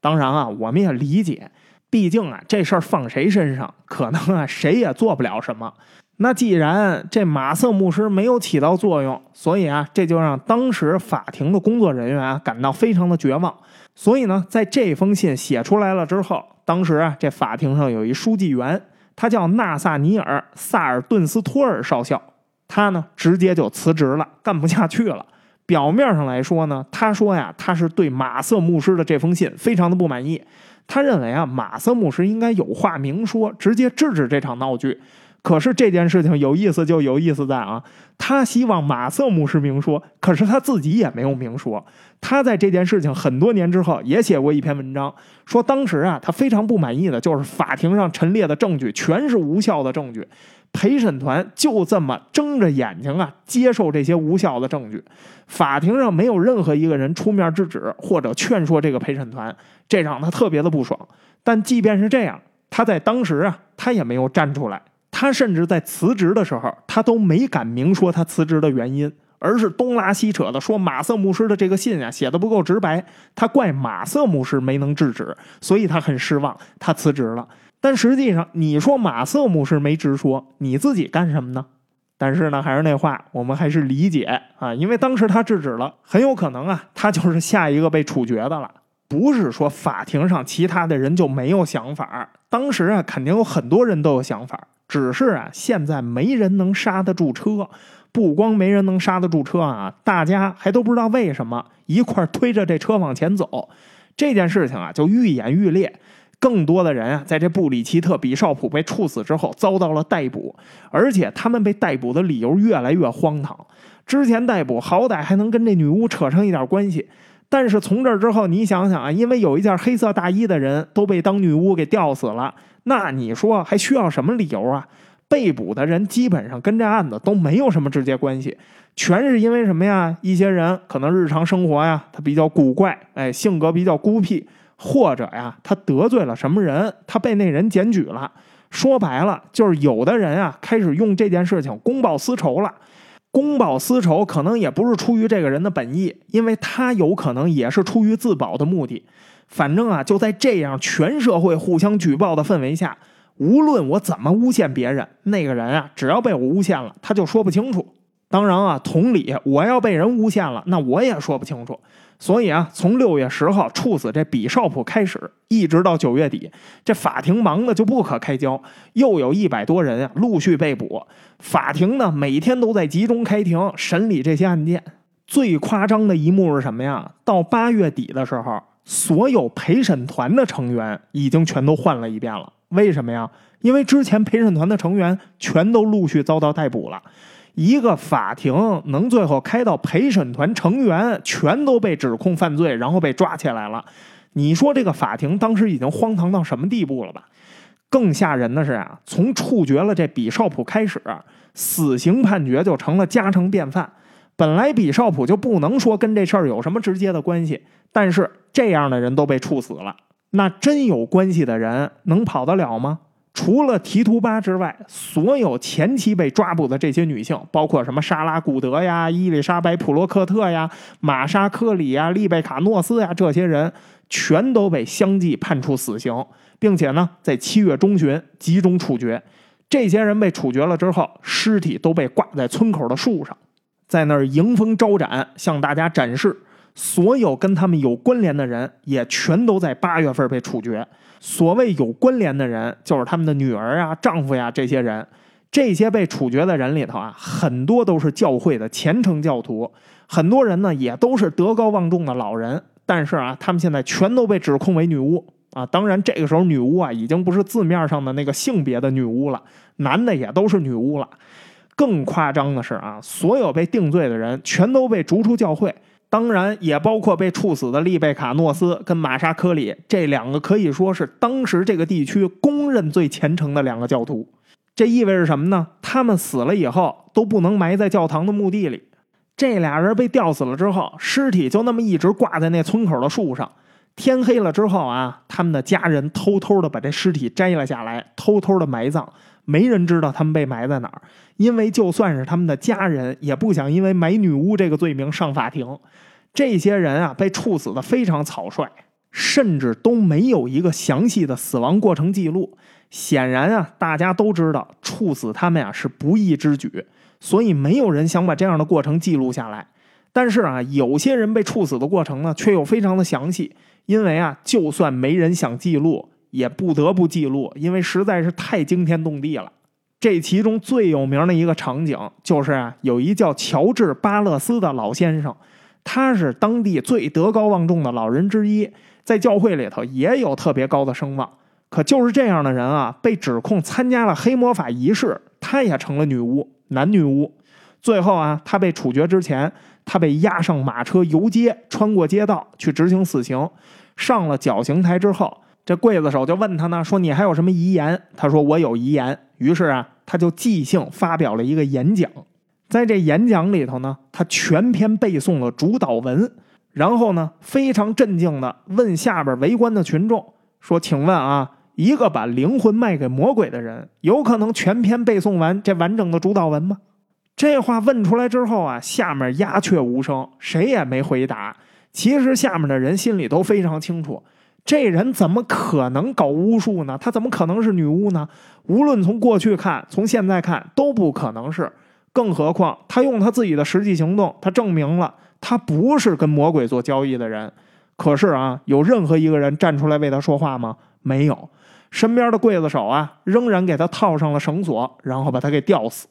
当然啊，我们也理解，毕竟啊，这事儿放谁身上，可能啊，谁也做不了什么。那既然这马瑟牧师没有起到作用，所以啊，这就让当时法庭的工作人员啊感到非常的绝望。所以呢，在这封信写出来了之后，当时啊，这法庭上有一书记员，他叫纳萨尼尔·萨尔顿斯托尔少校，他呢直接就辞职了，干不下去了。表面上来说呢，他说呀，他是对马瑟牧师的这封信非常的不满意。他认为啊，马瑟牧师应该有话明说，直接制止这场闹剧。可是这件事情有意思就有意思在啊，他希望马瑟牧师明说，可是他自己也没有明说。他在这件事情很多年之后也写过一篇文章，说当时啊，他非常不满意的就是法庭上陈列的证据全是无效的证据，陪审团就这么睁着眼睛啊接受这些无效的证据，法庭上没有任何一个人出面制止或者劝说这个陪审团，这让他特别的不爽。但即便是这样，他在当时啊，他也没有站出来。他甚至在辞职的时候，他都没敢明说他辞职的原因，而是东拉西扯的说马瑟牧师的这个信啊写的不够直白，他怪马瑟牧师没能制止，所以他很失望，他辞职了。但实际上，你说马瑟牧师没直说，你自己干什么呢？但是呢，还是那话，我们还是理解啊，因为当时他制止了，很有可能啊，他就是下一个被处决的了。不是说法庭上其他的人就没有想法，当时啊，肯定有很多人都有想法。只是啊，现在没人能刹得住车，不光没人能刹得住车啊，大家还都不知道为什么一块推着这车往前走。这件事情啊，就愈演愈烈。更多的人啊，在这布里奇特·比绍普被处死之后遭到了逮捕，而且他们被逮捕的理由越来越荒唐。之前逮捕好歹还能跟这女巫扯上一点关系，但是从这之后，你想想啊，因为有一件黑色大衣的人都被当女巫给吊死了。那你说还需要什么理由啊？被捕的人基本上跟这案子都没有什么直接关系，全是因为什么呀？一些人可能日常生活呀，他比较古怪，哎，性格比较孤僻，或者呀，他得罪了什么人，他被那人检举了。说白了，就是有的人啊，开始用这件事情公报私仇了。公报私仇可能也不是出于这个人的本意，因为他有可能也是出于自保的目的。反正啊，就在这样全社会互相举报的氛围下，无论我怎么诬陷别人，那个人啊，只要被我诬陷了，他就说不清楚。当然啊，同理，我要被人诬陷了，那我也说不清楚。所以啊，从六月十号处死这比绍普开始，一直到九月底，这法庭忙的就不可开交，又有一百多人啊陆续被捕。法庭呢，每天都在集中开庭审理这些案件。最夸张的一幕是什么呀？到八月底的时候。所有陪审团的成员已经全都换了一遍了，为什么呀？因为之前陪审团的成员全都陆续遭到逮捕了。一个法庭能最后开到陪审团成员全都被指控犯罪，然后被抓起来了，你说这个法庭当时已经荒唐到什么地步了吧？更吓人的是啊，从处决了这比绍普开始，死刑判决就成了家常便饭。本来比绍普就不能说跟这事儿有什么直接的关系，但是这样的人都被处死了，那真有关系的人能跑得了吗？除了提图巴之外，所有前期被抓捕的这些女性，包括什么莎拉古德呀、伊丽莎白普罗克特呀、玛莎科里呀、丽贝卡诺斯呀，这些人全都被相继判处死刑，并且呢，在七月中旬集中处决。这些人被处决了之后，尸体都被挂在村口的树上。在那儿迎风招展，向大家展示所有跟他们有关联的人，也全都在八月份被处决。所谓有关联的人，就是他们的女儿啊、丈夫呀这些人。这些被处决的人里头啊，很多都是教会的虔诚教徒，很多人呢也都是德高望重的老人。但是啊，他们现在全都被指控为女巫啊！当然，这个时候女巫啊，已经不是字面上的那个性别的女巫了，男的也都是女巫了。更夸张的是啊，所有被定罪的人全都被逐出教会，当然也包括被处死的丽贝卡诺斯跟玛莎科里这两个可以说是当时这个地区公认最虔诚的两个教徒。这意味着什么呢？他们死了以后都不能埋在教堂的墓地里。这俩人被吊死了之后，尸体就那么一直挂在那村口的树上。天黑了之后啊，他们的家人偷偷的把这尸体摘了下来，偷偷的埋葬。没人知道他们被埋在哪儿，因为就算是他们的家人，也不想因为埋女巫这个罪名上法庭。这些人啊，被处死的非常草率，甚至都没有一个详细的死亡过程记录。显然啊，大家都知道处死他们呀是不义之举。所以没有人想把这样的过程记录下来，但是啊，有些人被处死的过程呢，却又非常的详细。因为啊，就算没人想记录，也不得不记录，因为实在是太惊天动地了。这其中最有名的一个场景，就是啊，有一叫乔治·巴勒斯的老先生，他是当地最德高望重的老人之一，在教会里头也有特别高的声望。可就是这样的人啊，被指控参加了黑魔法仪式，他也成了女巫。男女巫，最后啊，他被处决之前，他被押上马车游街，穿过街道去执行死刑。上了绞刑台之后，这刽子手就问他呢，说你还有什么遗言？他说我有遗言。于是啊，他就即兴发表了一个演讲。在这演讲里头呢，他全篇背诵了主导文，然后呢，非常镇静的问下边围观的群众说：“请问啊？”一个把灵魂卖给魔鬼的人，有可能全篇背诵完这完整的主导文吗？这话问出来之后啊，下面鸦雀无声，谁也没回答。其实下面的人心里都非常清楚，这人怎么可能搞巫术呢？他怎么可能是女巫呢？无论从过去看，从现在看，都不可能是。更何况他用他自己的实际行动，他证明了他不是跟魔鬼做交易的人。可是啊，有任何一个人站出来为他说话吗？没有。身边的刽子手啊，仍然给他套上了绳索，然后把他给吊死。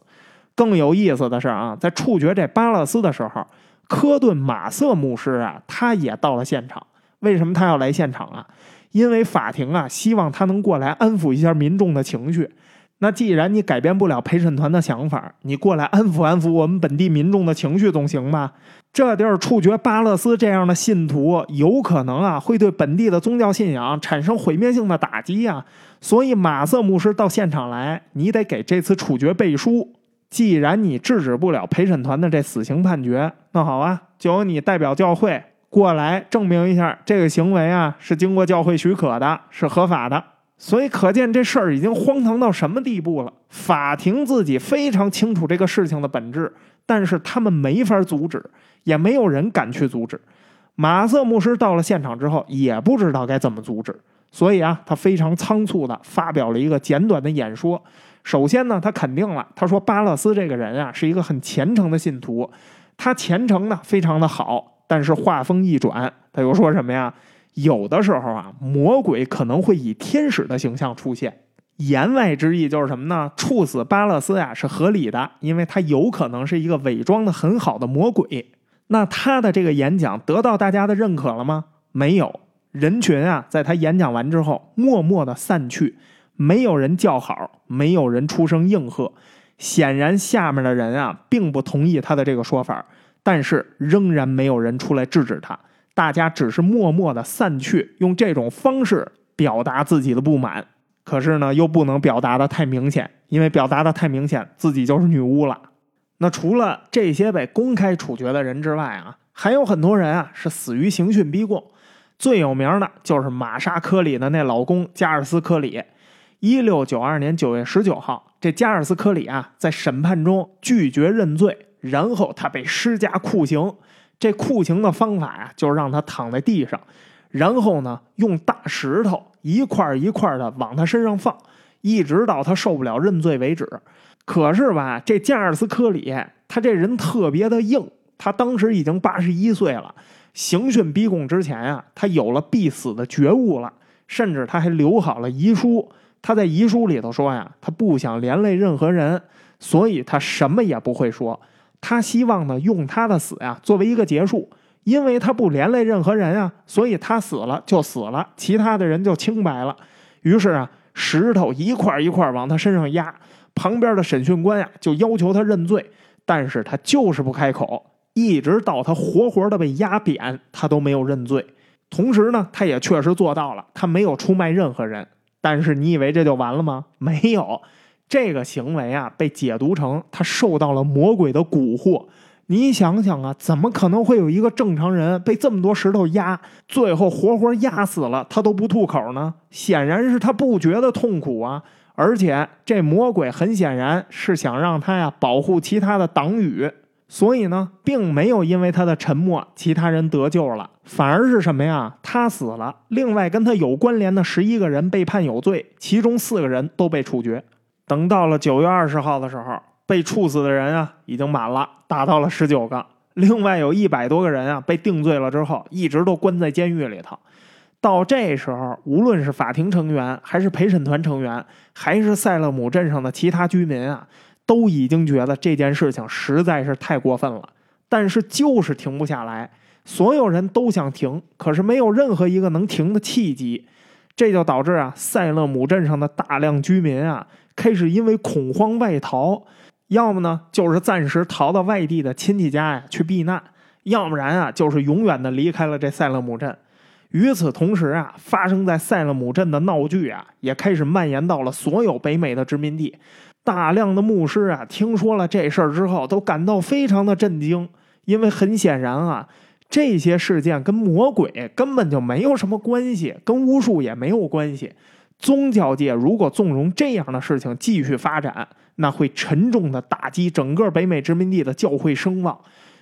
更有意思的是啊，在处决这巴勒斯的时候，科顿马瑟牧师啊，他也到了现场。为什么他要来现场啊？因为法庭啊，希望他能过来安抚一下民众的情绪。那既然你改变不了陪审团的想法，你过来安抚安抚我们本地民众的情绪总行吧？这地儿处决巴勒斯这样的信徒，有可能啊会对本地的宗教信仰产生毁灭性的打击啊。所以马瑟牧师到现场来，你得给这次处决背书。既然你制止不了陪审团的这死刑判决，那好啊，就由你代表教会过来证明一下这个行为啊是经过教会许可的，是合法的。所以可见这事儿已经荒唐到什么地步了。法庭自己非常清楚这个事情的本质，但是他们没法阻止。也没有人敢去阻止。马瑟牧师到了现场之后，也不知道该怎么阻止，所以啊，他非常仓促的发表了一个简短的演说。首先呢，他肯定了，他说巴勒斯这个人啊，是一个很虔诚的信徒，他虔诚呢非常的好。但是话锋一转，他又说什么呀？有的时候啊，魔鬼可能会以天使的形象出现。言外之意就是什么呢？处死巴勒斯呀是合理的，因为他有可能是一个伪装的很好的魔鬼。那他的这个演讲得到大家的认可了吗？没有，人群啊，在他演讲完之后，默默的散去，没有人叫好，没有人出声应和。显然，下面的人啊，并不同意他的这个说法，但是仍然没有人出来制止他。大家只是默默的散去，用这种方式表达自己的不满。可是呢，又不能表达的太明显，因为表达的太明显，自己就是女巫了。那除了这些被公开处决的人之外啊，还有很多人啊是死于刑讯逼供。最有名的就是玛莎·科里的那老公加尔斯·科里。一六九二年九月十九号，这加尔斯·科里啊在审判中拒绝认罪，然后他被施加酷刑。这酷刑的方法呀，就是让他躺在地上，然后呢用大石头一块一块的往他身上放，一直到他受不了认罪为止。可是吧，这加尔斯科里他这人特别的硬，他当时已经八十一岁了，刑讯逼供之前啊，他有了必死的觉悟了，甚至他还留好了遗书，他在遗书里头说呀，他不想连累任何人，所以他什么也不会说。他希望呢，用他的死呀作为一个结束，因为他不连累任何人啊，所以他死了就死了，其他的人就清白了。于是啊，石头一块一块往他身上压，旁边的审讯官呀就要求他认罪，但是他就是不开口。一直到他活活的被压扁，他都没有认罪。同时呢，他也确实做到了，他没有出卖任何人。但是你以为这就完了吗？没有，这个行为啊，被解读成他受到了魔鬼的蛊惑。你想想啊，怎么可能会有一个正常人被这么多石头压，最后活活压死了，他都不吐口呢？显然是他不觉得痛苦啊。而且这魔鬼很显然是想让他呀保护其他的党羽。所以呢，并没有因为他的沉默，其他人得救了，反而是什么呀？他死了，另外跟他有关联的十一个人被判有罪，其中四个人都被处决。等到了九月二十号的时候，被处死的人啊已经满了，达到了十九个。另外有一百多个人啊被定罪了之后，一直都关在监狱里头。到这时候，无论是法庭成员，还是陪审团成员，还是塞勒姆镇上的其他居民啊。都已经觉得这件事情实在是太过分了，但是就是停不下来。所有人都想停，可是没有任何一个能停的契机。这就导致啊，塞勒姆镇上的大量居民啊，开始因为恐慌外逃，要么呢就是暂时逃到外地的亲戚家呀去避难，要不然啊就是永远的离开了这塞勒姆镇。与此同时啊，发生在塞勒姆镇的闹剧啊，也开始蔓延到了所有北美的殖民地。大量的牧师啊，听说了这事儿之后，都感到非常的震惊，因为很显然啊，这些事件跟魔鬼根本就没有什么关系，跟巫术也没有关系。宗教界如果纵容这样的事情继续发展，那会沉重的打击整个北美殖民地的教会声望。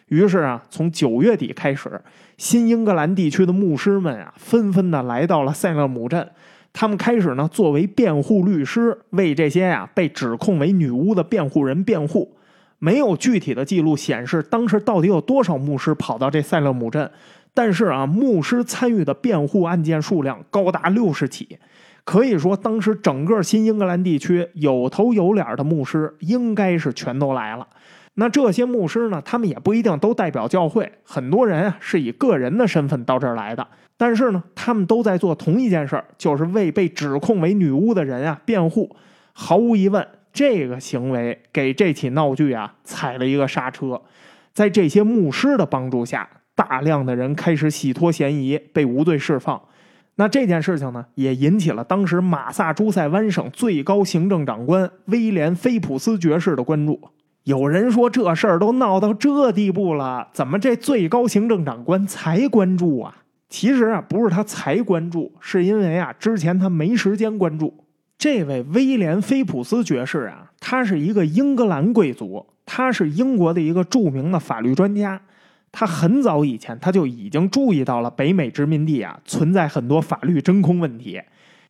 于是啊，从九月底开始，新英格兰地区的牧师们啊，纷纷的来到了塞勒姆镇。他们开始呢，作为辩护律师，为这些呀被指控为女巫的辩护人辩护。没有具体的记录显示当时到底有多少牧师跑到这塞勒姆镇，但是啊，牧师参与的辩护案件数量高达六十起，可以说当时整个新英格兰地区有头有脸的牧师应该是全都来了。那这些牧师呢，他们也不一定都代表教会，很多人啊是以个人的身份到这儿来的。但是呢，他们都在做同一件事儿，就是为被指控为女巫的人啊辩护。毫无疑问，这个行为给这起闹剧啊踩了一个刹车。在这些牧师的帮助下，大量的人开始洗脱嫌疑，被无罪释放。那这件事情呢，也引起了当时马萨诸塞湾省最高行政长官威廉·菲普斯爵士的关注。有人说，这事儿都闹到这地步了，怎么这最高行政长官才关注啊？其实啊，不是他才关注，是因为啊，之前他没时间关注。这位威廉·菲普斯爵士啊，他是一个英格兰贵族，他是英国的一个著名的法律专家。他很早以前他就已经注意到了北美殖民地啊存在很多法律真空问题，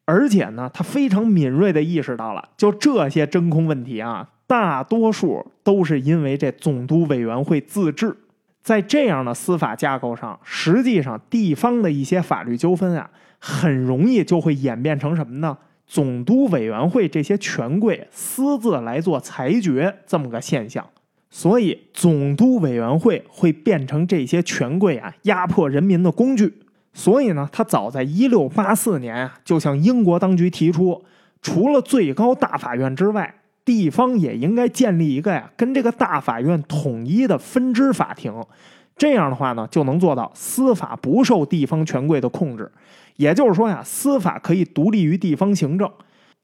而且呢，他非常敏锐的意识到了，就这些真空问题啊，大多数都是因为这总督委员会自治。在这样的司法架构上，实际上地方的一些法律纠纷啊，很容易就会演变成什么呢？总督委员会这些权贵私自来做裁决这么个现象，所以总督委员会会变成这些权贵啊压迫人民的工具。所以呢，他早在一六八四年啊，就向英国当局提出，除了最高大法院之外。地方也应该建立一个呀，跟这个大法院统一的分支法庭，这样的话呢，就能做到司法不受地方权贵的控制。也就是说呀，司法可以独立于地方行政。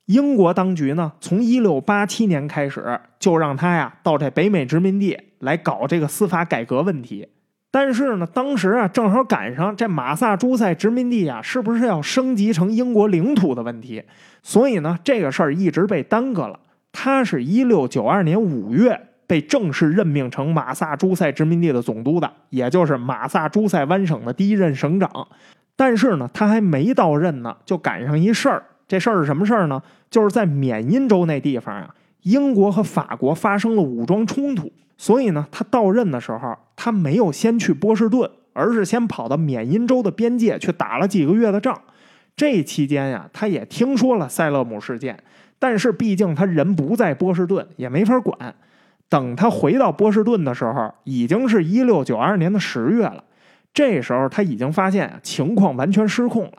英国当局呢，从一六八七年开始，就让他呀到这北美殖民地来搞这个司法改革问题。但是呢，当时啊正好赶上这马萨诸塞殖民地啊，是不是要升级成英国领土的问题？所以呢，这个事儿一直被耽搁了。他是一六九二年五月被正式任命成马萨诸塞殖民地的总督的，也就是马萨诸塞湾省的第一任省长。但是呢，他还没到任呢，就赶上一事儿。这事儿是什么事儿呢？就是在缅因州那地方啊，英国和法国发生了武装冲突。所以呢，他到任的时候，他没有先去波士顿，而是先跑到缅因州的边界去打了几个月的仗。这期间呀，他也听说了塞勒姆事件，但是毕竟他人不在波士顿，也没法管。等他回到波士顿的时候，已经是一六九二年的十月了。这时候他已经发现情况完全失控了，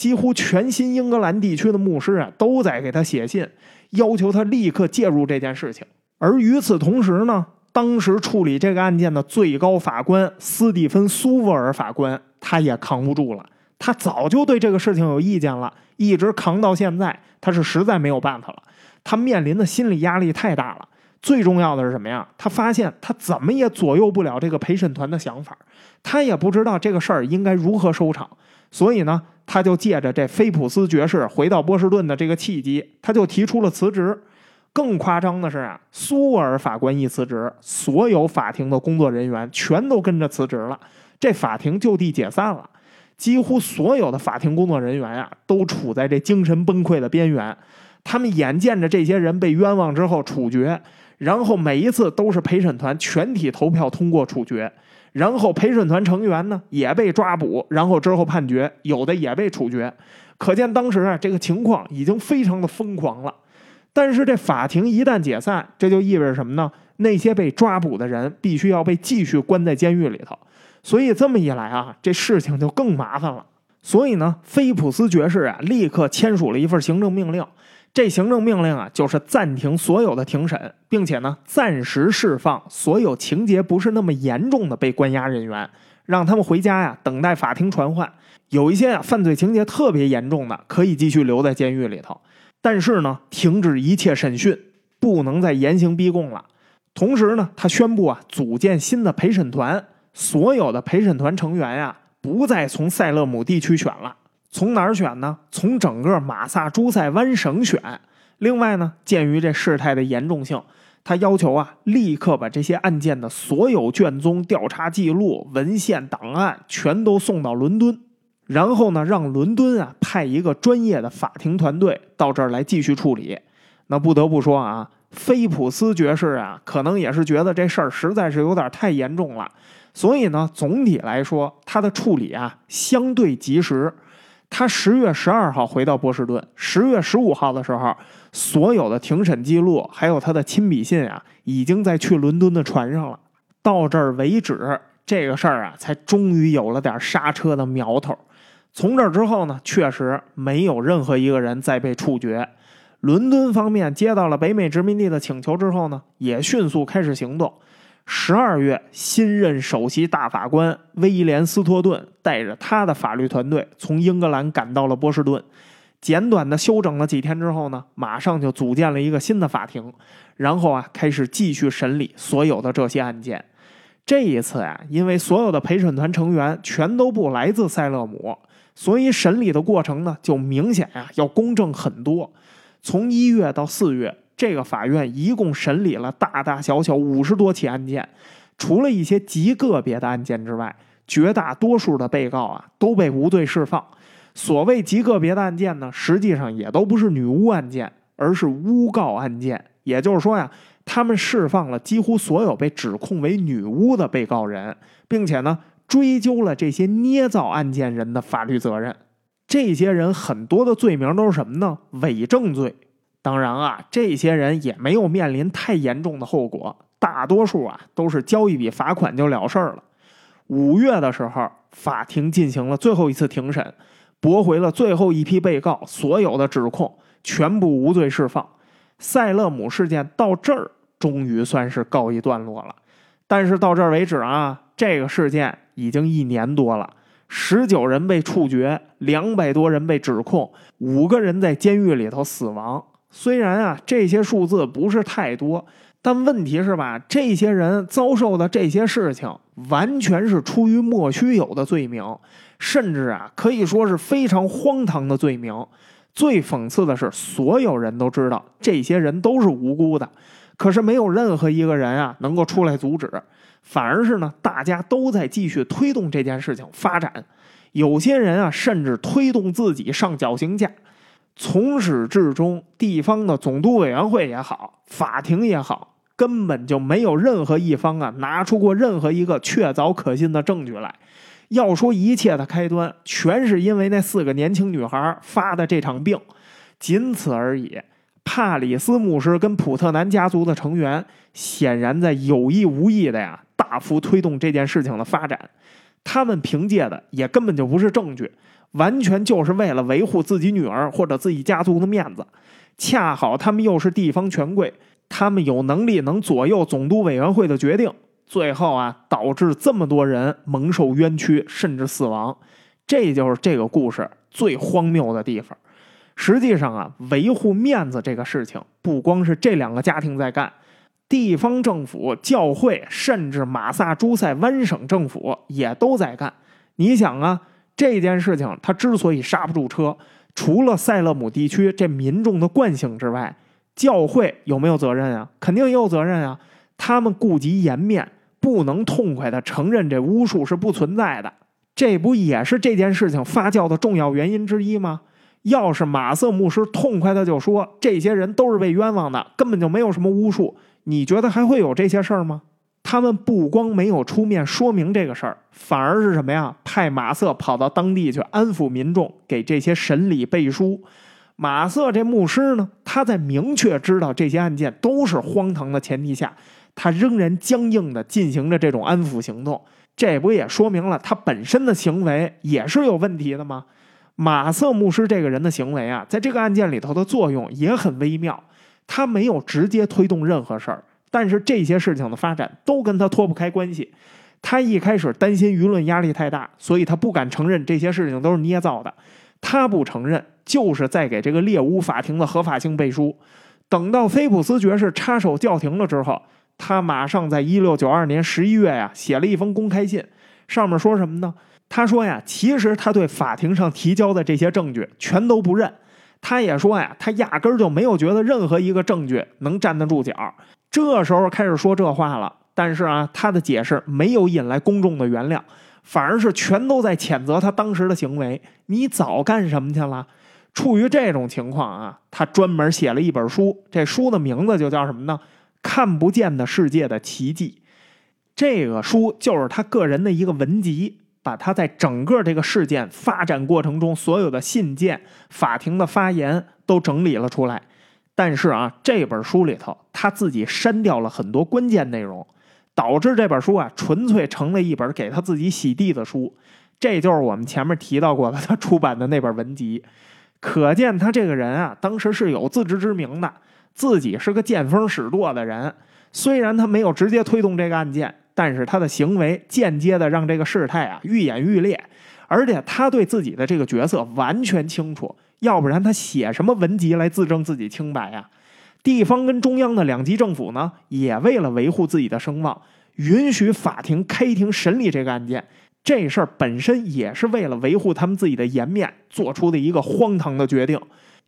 几乎全新英格兰地区的牧师啊都在给他写信，要求他立刻介入这件事情。而与此同时呢，当时处理这个案件的最高法官斯蒂芬·苏沃尔法官，他也扛不住了。他早就对这个事情有意见了，一直扛到现在，他是实在没有办法了。他面临的心理压力太大了。最重要的是什么呀？他发现他怎么也左右不了这个陪审团的想法，他也不知道这个事儿应该如何收场。所以呢，他就借着这菲普斯爵士回到波士顿的这个契机，他就提出了辞职。更夸张的是啊，苏尔法官一辞职，所有法庭的工作人员全都跟着辞职了，这法庭就地解散了。几乎所有的法庭工作人员啊，都处在这精神崩溃的边缘。他们眼见着这些人被冤枉之后处决。然后每一次都是陪审团全体投票通过处决，然后陪审团成员呢也被抓捕，然后之后判决，有的也被处决。可见当时啊这个情况已经非常的疯狂了。但是这法庭一旦解散，这就意味着什么呢？那些被抓捕的人必须要被继续关在监狱里头。所以这么一来啊，这事情就更麻烦了。所以呢，菲普斯爵士啊立刻签署了一份行政命令。这行政命令啊，就是暂停所有的庭审，并且呢，暂时释放所有情节不是那么严重的被关押人员，让他们回家呀，等待法庭传唤。有一些啊，犯罪情节特别严重的，可以继续留在监狱里头，但是呢，停止一切审讯，不能再严刑逼供了。同时呢，他宣布啊，组建新的陪审团，所有的陪审团成员呀，不再从塞勒姆地区选了。从哪儿选呢？从整个马萨诸塞湾省选。另外呢，鉴于这事态的严重性，他要求啊，立刻把这些案件的所有卷宗、调查记录、文献档案全都送到伦敦，然后呢，让伦敦啊派一个专业的法庭团队到这儿来继续处理。那不得不说啊，菲普斯爵士啊，可能也是觉得这事儿实在是有点太严重了，所以呢，总体来说，他的处理啊相对及时。他十月十二号回到波士顿，十月十五号的时候，所有的庭审记录还有他的亲笔信啊，已经在去伦敦的船上了。到这儿为止，这个事儿啊，才终于有了点刹车的苗头。从这之后呢，确实没有任何一个人再被处决。伦敦方面接到了北美殖民地的请求之后呢，也迅速开始行动。十二月，新任首席大法官威廉斯托顿带着他的法律团队从英格兰赶到了波士顿。简短的休整了几天之后呢，马上就组建了一个新的法庭，然后啊，开始继续审理所有的这些案件。这一次呀，因为所有的陪审团成员全都不来自塞勒姆，所以审理的过程呢，就明显呀要公正很多。从一月到四月。这个法院一共审理了大大小小五十多起案件，除了一些极个别的案件之外，绝大多数的被告啊都被无罪释放。所谓极个别的案件呢，实际上也都不是女巫案件，而是诬告案件。也就是说呀，他们释放了几乎所有被指控为女巫的被告人，并且呢追究了这些捏造案件人的法律责任。这些人很多的罪名都是什么呢？伪证罪。当然啊，这些人也没有面临太严重的后果，大多数啊都是交一笔罚款就了事儿了。五月的时候，法庭进行了最后一次庭审，驳回了最后一批被告所有的指控，全部无罪释放。塞勒姆事件到这儿终于算是告一段落了。但是到这儿为止啊，这个事件已经一年多了，十九人被处决，两百多人被指控，五个人在监狱里头死亡。虽然啊，这些数字不是太多，但问题是吧，这些人遭受的这些事情，完全是出于莫须有的罪名，甚至啊，可以说是非常荒唐的罪名。最讽刺的是，所有人都知道这些人都是无辜的，可是没有任何一个人啊能够出来阻止，反而是呢，大家都在继续推动这件事情发展。有些人啊，甚至推动自己上绞刑架。从始至终，地方的总督委员会也好，法庭也好，根本就没有任何一方啊拿出过任何一个确凿可信的证据来。要说一切的开端，全是因为那四个年轻女孩发的这场病，仅此而已。帕里斯牧师跟普特南家族的成员，显然在有意无意的呀，大幅推动这件事情的发展。他们凭借的也根本就不是证据，完全就是为了维护自己女儿或者自己家族的面子。恰好他们又是地方权贵，他们有能力能左右总督委员会的决定。最后啊，导致这么多人蒙受冤屈，甚至死亡，这就是这个故事最荒谬的地方。实际上啊，维护面子这个事情，不光是这两个家庭在干，地方政府、教会，甚至马萨诸塞湾省政府也都在干。你想啊，这件事情他之所以刹不住车，除了塞勒姆地区这民众的惯性之外，教会有没有责任啊？肯定也有责任啊！他们顾及颜面。不能痛快的承认这巫术是不存在的，这不也是这件事情发酵的重要原因之一吗？要是马瑟牧师痛快的就说这些人都是被冤枉的，根本就没有什么巫术，你觉得还会有这些事儿吗？他们不光没有出面说明这个事儿，反而是什么呀？派马瑟跑到当地去安抚民众，给这些审理背书。马瑟这牧师呢，他在明确知道这些案件都是荒唐的前提下。他仍然僵硬地进行着这种安抚行动，这不也说明了他本身的行为也是有问题的吗？马瑟牧师这个人的行为啊，在这个案件里头的作用也很微妙。他没有直接推动任何事儿，但是这些事情的发展都跟他脱不开关系。他一开始担心舆论压力太大，所以他不敢承认这些事情都是捏造的。他不承认，就是在给这个猎巫法庭的合法性背书。等到菲普斯爵士插手叫停了之后。他马上在一六九二年十一月呀，写了一封公开信，上面说什么呢？他说呀，其实他对法庭上提交的这些证据全都不认。他也说呀，他压根儿就没有觉得任何一个证据能站得住脚。这时候开始说这话了，但是啊，他的解释没有引来公众的原谅，反而是全都在谴责他当时的行为。你早干什么去了？处于这种情况啊，他专门写了一本书，这书的名字就叫什么呢？看不见的世界的奇迹，这个书就是他个人的一个文集，把他在整个这个事件发展过程中所有的信件、法庭的发言都整理了出来。但是啊，这本书里头他自己删掉了很多关键内容，导致这本书啊纯粹成了一本给他自己洗地的书。这就是我们前面提到过的他出版的那本文集，可见他这个人啊，当时是有自知之明的。自己是个见风使舵的人，虽然他没有直接推动这个案件，但是他的行为间接的让这个事态啊愈演愈烈，而且他对自己的这个角色完全清楚，要不然他写什么文集来自证自己清白呀？地方跟中央的两级政府呢，也为了维护自己的声望，允许法庭开庭审理这个案件，这事儿本身也是为了维护他们自己的颜面做出的一个荒唐的决定。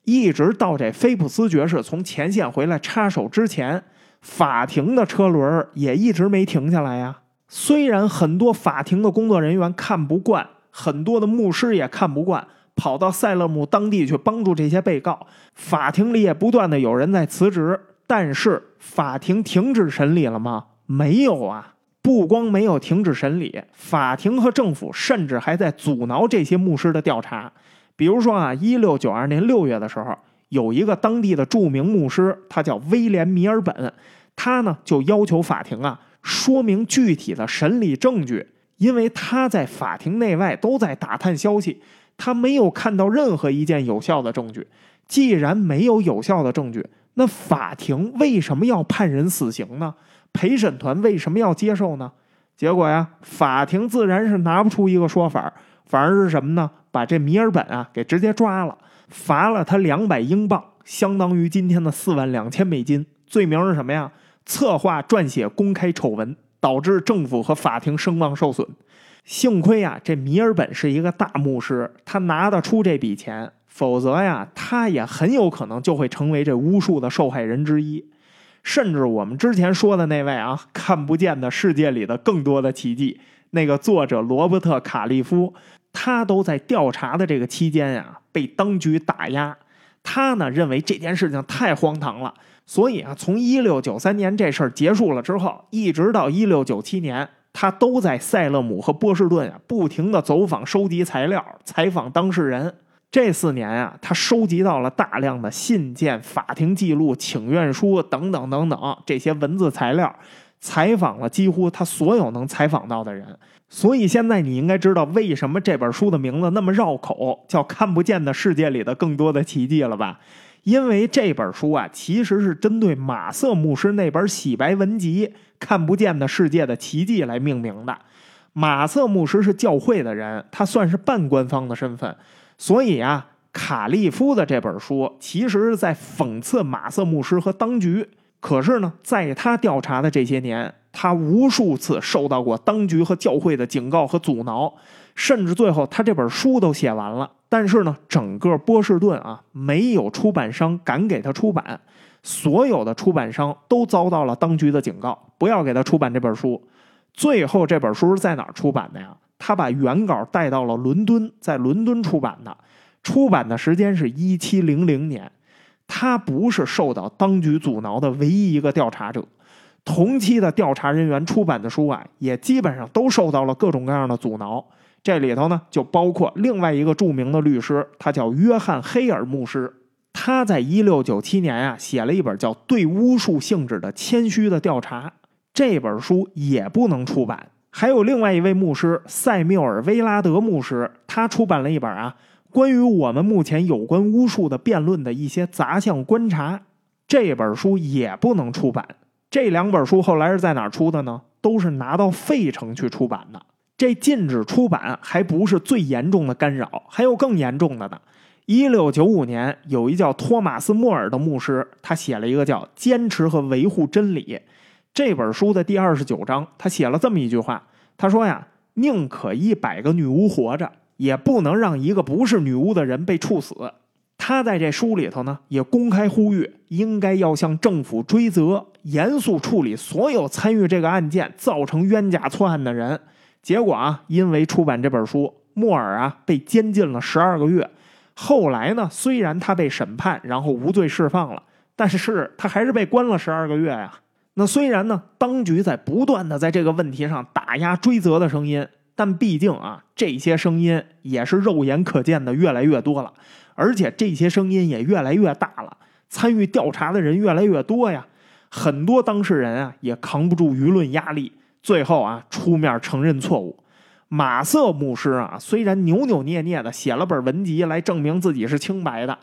一直到这菲普斯爵士从前线回来插手之前，法庭的车轮也一直没停下来呀。虽然很多法庭的工作人员看不惯，很多的牧师也看不惯，跑到塞勒姆当地去帮助这些被告，法庭里也不断的有人在辞职，但是法庭停止审理了吗？没有啊！不光没有停止审理，法庭和政府甚至还在阻挠这些牧师的调查。比如说啊，一六九二年六月的时候，有一个当地的著名牧师，他叫威廉米尔本，他呢就要求法庭啊说明具体的审理证据，因为他在法庭内外都在打探消息，他没有看到任何一件有效的证据。既然没有有效的证据，那法庭为什么要判人死刑呢？陪审团为什么要接受呢？结果呀，法庭自然是拿不出一个说法。反而是什么呢？把这米尔本啊给直接抓了，罚了他两百英镑，相当于今天的四万两千美金。罪名是什么呀？策划撰写公开丑闻，导致政府和法庭声望受损。幸亏啊，这米尔本是一个大牧师，他拿得出这笔钱，否则呀，他也很有可能就会成为这巫术的受害人之一。甚至我们之前说的那位啊，看不见的世界里的更多的奇迹，那个作者罗伯特·卡利夫。他都在调查的这个期间呀，被当局打压。他呢认为这件事情太荒唐了，所以啊，从一六九三年这事儿结束了之后，一直到一六九七年，他都在塞勒姆和波士顿啊，不停的走访、收集材料、采访当事人。这四年啊，他收集到了大量的信件、法庭记录、请愿书等等等等这些文字材料，采访了几乎他所有能采访到的人。所以现在你应该知道为什么这本书的名字那么绕口，叫《看不见的世界里的更多的奇迹》了吧？因为这本书啊，其实是针对马瑟牧师那本洗白文集《看不见的世界的奇迹》来命名的。马瑟牧师是教会的人，他算是半官方的身份。所以啊，卡利夫的这本书其实是在讽刺马瑟牧师和当局。可是呢，在他调查的这些年，他无数次受到过当局和教会的警告和阻挠，甚至最后他这本书都写完了，但是呢，整个波士顿啊，没有出版商敢给他出版，所有的出版商都遭到了当局的警告，不要给他出版这本书。最后这本书是在哪儿出版的呀？他把原稿带到了伦敦，在伦敦出版的，出版的时间是一七零零年。他不是受到当局阻挠的唯一一个调查者，同期的调查人员出版的书啊，也基本上都受到了各种各样的阻挠。这里头呢，就包括另外一个著名的律师，他叫约翰黑尔牧师。他在一六九七年啊，写了一本叫《对巫术性质的谦虚的调查》，这本书也不能出版。还有另外一位牧师塞缪尔·威拉德牧师，他出版了一本啊，关于我们目前有关巫术的辩论的一些杂项观察。这本书也不能出版。这两本书后来是在哪出的呢？都是拿到费城去出版的。这禁止出版还不是最严重的干扰，还有更严重的呢。一六九五年，有一叫托马斯·莫尔的牧师，他写了一个叫《坚持和维护真理》。这本书的第二十九章，他写了这么一句话：“他说呀，宁可一百个女巫活着，也不能让一个不是女巫的人被处死。”他在这书里头呢，也公开呼吁，应该要向政府追责，严肃处理所有参与这个案件造成冤假错案的人。结果啊，因为出版这本书，莫尔啊被监禁了十二个月。后来呢，虽然他被审判，然后无罪释放了，但是他还是被关了十二个月呀。那虽然呢，当局在不断的在这个问题上打压追责的声音，但毕竟啊，这些声音也是肉眼可见的越来越多了，而且这些声音也越来越大了，参与调查的人越来越多呀，很多当事人啊也扛不住舆论压力，最后啊出面承认错误。马瑟牧师啊，虽然扭扭捏捏的写了本文集来证明自己是清白的，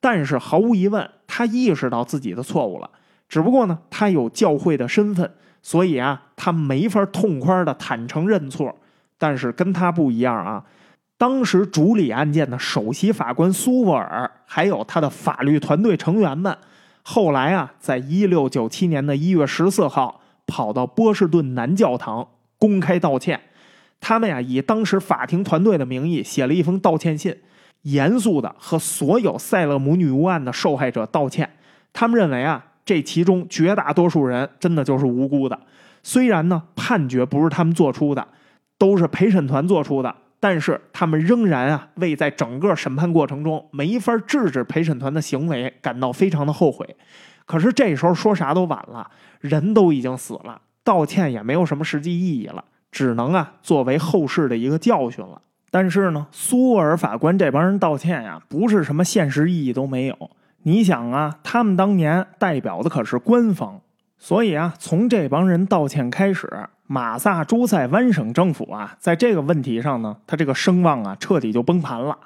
但是毫无疑问，他意识到自己的错误了。只不过呢，他有教会的身份，所以啊，他没法痛快的坦诚认错。但是跟他不一样啊，当时主理案件的首席法官苏沃尔，还有他的法律团队成员们，后来啊，在一六九七年的一月十四号，跑到波士顿南教堂公开道歉。他们呀，以当时法庭团队的名义写了一封道歉信，严肃的和所有塞勒姆女巫案的受害者道歉。他们认为啊。这其中绝大多数人真的就是无辜的，虽然呢判决不是他们做出的，都是陪审团做出的，但是他们仍然啊为在整个审判过程中没法制止陪审团的行为感到非常的后悔。可是这时候说啥都晚了，人都已经死了，道歉也没有什么实际意义了，只能啊作为后世的一个教训了。但是呢，苏尔法官这帮人道歉呀，不是什么现实意义都没有。你想啊，他们当年代表的可是官方，所以啊，从这帮人道歉开始，马萨诸塞湾省政府啊，在这个问题上呢，他这个声望啊，彻底就崩盘了。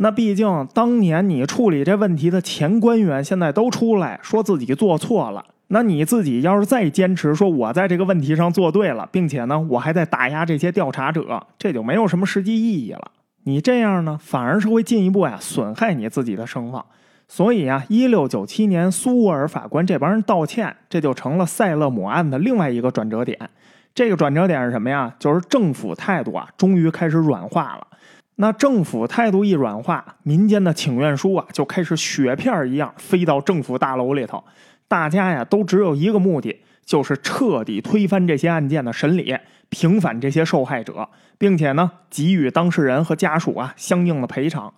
那毕竟当年你处理这问题的前官员，现在都出来说自己做错了，那你自己要是再坚持说我在这个问题上做对了，并且呢，我还在打压这些调查者，这就没有什么实际意义了。你这样呢，反而是会进一步呀，损害你自己的声望。所以啊，一六九七年苏沃尔法官这帮人道歉，这就成了塞勒姆案的另外一个转折点。这个转折点是什么呀？就是政府态度啊，终于开始软化了。那政府态度一软化，民间的请愿书啊，就开始雪片一样飞到政府大楼里头。大家呀，都只有一个目的，就是彻底推翻这些案件的审理，平反这些受害者，并且呢，给予当事人和家属啊相应的赔偿。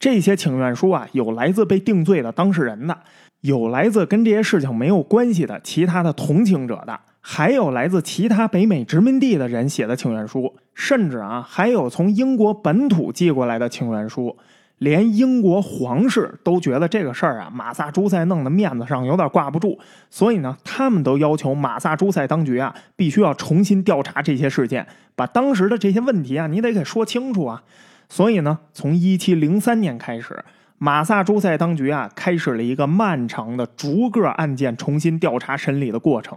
这些请愿书啊，有来自被定罪的当事人的，有来自跟这些事情没有关系的其他的同情者的，还有来自其他北美殖民地的人写的请愿书，甚至啊，还有从英国本土寄过来的请愿书。连英国皇室都觉得这个事儿啊，马萨诸塞弄得面子上有点挂不住，所以呢，他们都要求马萨诸塞当局啊，必须要重新调查这些事件，把当时的这些问题啊，你得给说清楚啊。所以呢，从一七零三年开始，马萨诸塞当局啊，开始了一个漫长的逐个案件重新调查审理的过程。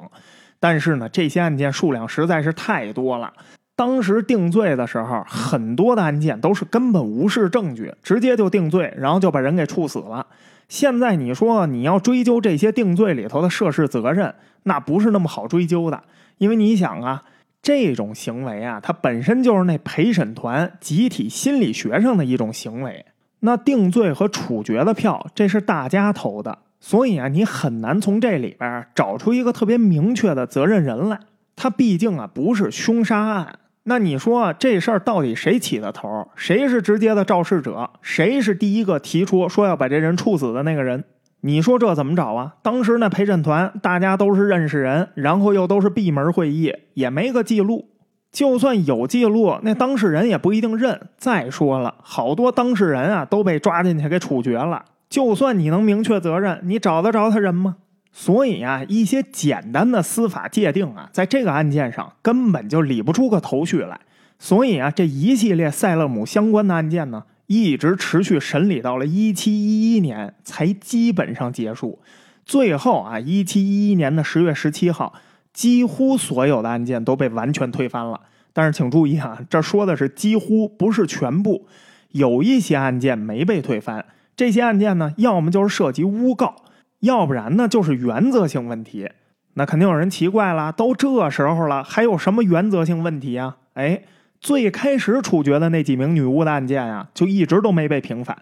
但是呢，这些案件数量实在是太多了。当时定罪的时候，很多的案件都是根本无视证据，直接就定罪，然后就把人给处死了。现在你说你要追究这些定罪里头的涉事责任，那不是那么好追究的，因为你想啊，这种行为啊，它本身就是那陪审团集体心理学上的一种行为。那定罪和处决的票，这是大家投的，所以啊，你很难从这里边找出一个特别明确的责任人来。他毕竟啊，不是凶杀案。那你说这事儿到底谁起的头？谁是直接的肇事者？谁是第一个提出说要把这人处死的那个人？你说这怎么找啊？当时那陪审团大家都是认识人，然后又都是闭门会议，也没个记录。就算有记录，那当事人也不一定认。再说了，好多当事人啊都被抓进去给处决了。就算你能明确责任，你找得着他人吗？所以啊，一些简单的司法界定啊，在这个案件上根本就理不出个头绪来。所以啊，这一系列塞勒姆相关的案件呢，一直持续审理到了一七一一年才基本上结束。最后啊，一七一一年的十月十七号，几乎所有的案件都被完全推翻了。但是请注意啊，这说的是几乎，不是全部。有一些案件没被推翻，这些案件呢，要么就是涉及诬告。要不然呢，就是原则性问题。那肯定有人奇怪了，都这时候了，还有什么原则性问题啊？哎，最开始处决的那几名女巫的案件啊，就一直都没被平反。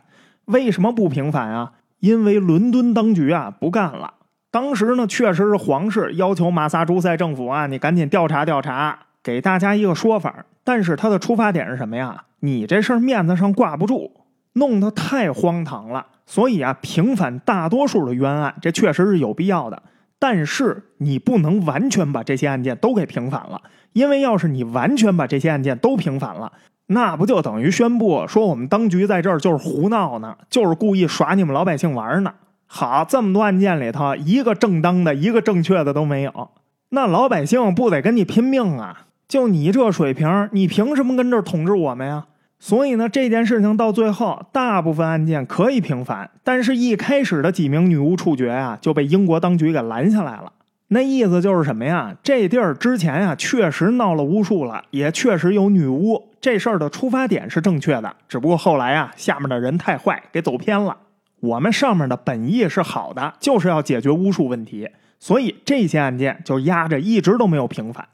为什么不平反啊？因为伦敦当局啊不干了。当时呢，确实是皇室要求马萨诸塞政府啊，你赶紧调查调查，给大家一个说法。但是他的出发点是什么呀？你这事儿面子上挂不住，弄得太荒唐了。所以啊，平反大多数的冤案，这确实是有必要的。但是你不能完全把这些案件都给平反了，因为要是你完全把这些案件都平反了，那不就等于宣布说我们当局在这儿就是胡闹呢，就是故意耍你们老百姓玩呢？好，这么多案件里头，一个正当的、一个正确的都没有，那老百姓不得跟你拼命啊？就你这水平，你凭什么跟这儿统治我们呀？所以呢，这件事情到最后，大部分案件可以平反，但是一开始的几名女巫处决呀，就被英国当局给拦下来了。那意思就是什么呀？这地儿之前呀，确实闹了巫术了，也确实有女巫。这事儿的出发点是正确的，只不过后来啊，下面的人太坏，给走偏了。我们上面的本意是好的，就是要解决巫术问题，所以这些案件就压着，一直都没有平反。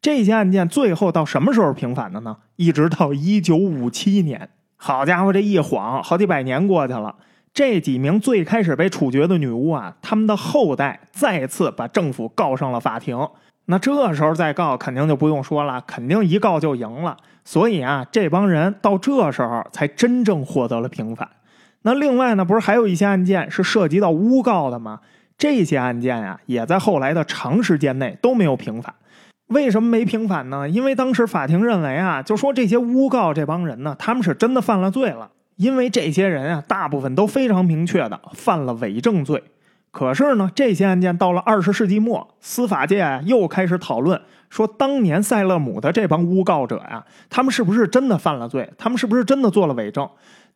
这些案件最后到什么时候平反的呢？一直到一九五七年。好家伙，这一晃好几百年过去了。这几名最开始被处决的女巫啊，他们的后代再次把政府告上了法庭。那这时候再告，肯定就不用说了，肯定一告就赢了。所以啊，这帮人到这时候才真正获得了平反。那另外呢，不是还有一些案件是涉及到诬告的吗？这些案件呀，也在后来的长时间内都没有平反。为什么没平反呢？因为当时法庭认为啊，就说这些诬告这帮人呢，他们是真的犯了罪了。因为这些人啊，大部分都非常明确的犯了伪证罪。可是呢，这些案件到了二十世纪末，司法界又开始讨论说，当年塞勒姆的这帮诬告者呀，他们是不是真的犯了罪？他们是不是真的做了伪证？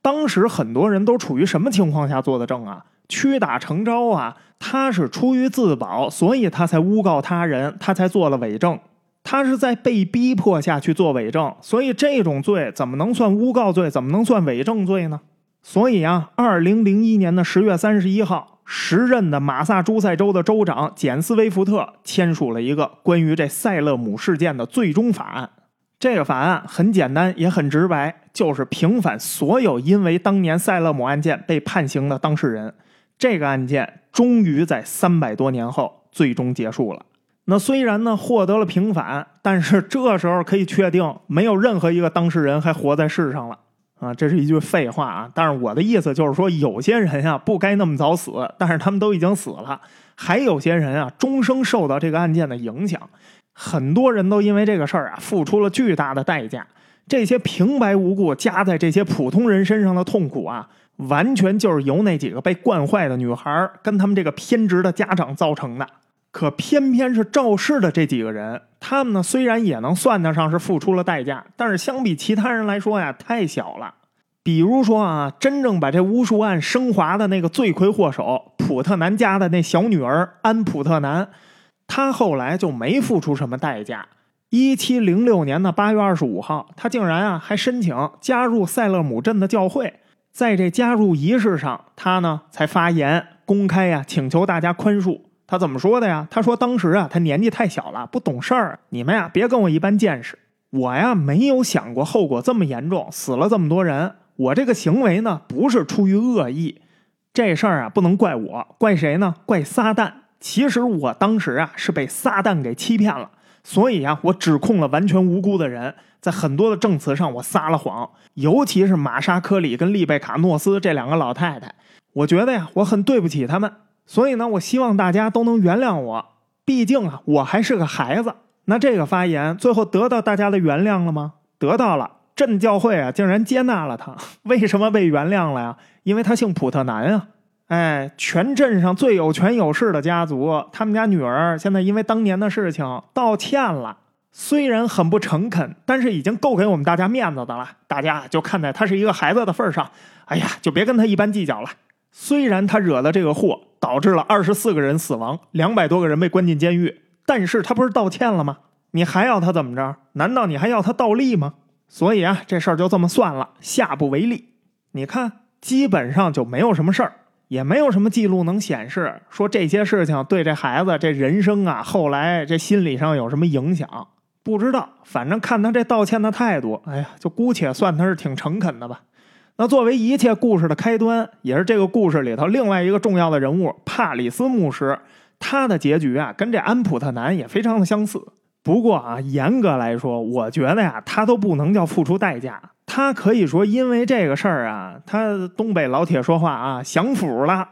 当时很多人都处于什么情况下做的证啊？屈打成招啊！他是出于自保，所以他才诬告他人，他才做了伪证。他是在被逼迫下去做伪证，所以这种罪怎么能算诬告罪？怎么能算伪证罪呢？所以啊，二零零一年的十月三十一号，时任的马萨诸塞州的州长简斯威福特签署了一个关于这塞勒姆事件的最终法案。这个法案很简单，也很直白，就是平反所有因为当年塞勒姆案件被判刑的当事人。这个案件终于在三百多年后最终结束了。那虽然呢获得了平反，但是这时候可以确定，没有任何一个当事人还活在世上了。啊，这是一句废话啊！但是我的意思就是说，有些人呀不该那么早死，但是他们都已经死了；还有些人啊，终生受到这个案件的影响。很多人都因为这个事儿啊，付出了巨大的代价。这些平白无故加在这些普通人身上的痛苦啊，完全就是由那几个被惯坏的女孩跟他们这个偏执的家长造成的。可偏偏是肇事的这几个人，他们呢虽然也能算得上是付出了代价，但是相比其他人来说呀，太小了。比如说啊，真正把这巫术案升华的那个罪魁祸首普特南家的那小女儿安普特南，她后来就没付出什么代价。一七零六年的八月二十五号，她竟然啊还申请加入塞勒姆镇的教会，在这加入仪式上，他呢才发言公开呀请求大家宽恕。他怎么说的呀？他说：“当时啊，他年纪太小了，不懂事儿。你们呀，别跟我一般见识。我呀，没有想过后果这么严重，死了这么多人。我这个行为呢，不是出于恶意。这事儿啊，不能怪我，怪谁呢？怪撒旦。其实我当时啊，是被撒旦给欺骗了。所以啊，我指控了完全无辜的人，在很多的证词上我撒了谎，尤其是玛莎·科里跟丽贝卡·诺斯这两个老太太。我觉得呀，我很对不起他们。”所以呢，我希望大家都能原谅我，毕竟啊，我还是个孩子。那这个发言最后得到大家的原谅了吗？得到了，镇教会啊，竟然接纳了他。为什么被原谅了呀？因为他姓普特南啊。哎，全镇上最有权有势的家族，他们家女儿现在因为当年的事情道歉了，虽然很不诚恳，但是已经够给我们大家面子的了。大家就看在他是一个孩子的份上，哎呀，就别跟他一般计较了。虽然他惹的这个祸导致了二十四个人死亡，两百多个人被关进监狱，但是他不是道歉了吗？你还要他怎么着？难道你还要他倒立吗？所以啊，这事儿就这么算了，下不为例。你看，基本上就没有什么事儿，也没有什么记录能显示说这些事情对这孩子这人生啊，后来这心理上有什么影响？不知道，反正看他这道歉的态度，哎呀，就姑且算他是挺诚恳的吧。那作为一切故事的开端，也是这个故事里头另外一个重要的人物帕里斯牧师，他的结局啊，跟这安普特南也非常的相似。不过啊，严格来说，我觉得呀，他都不能叫付出代价，他可以说因为这个事儿啊，他东北老铁说话啊，享福了。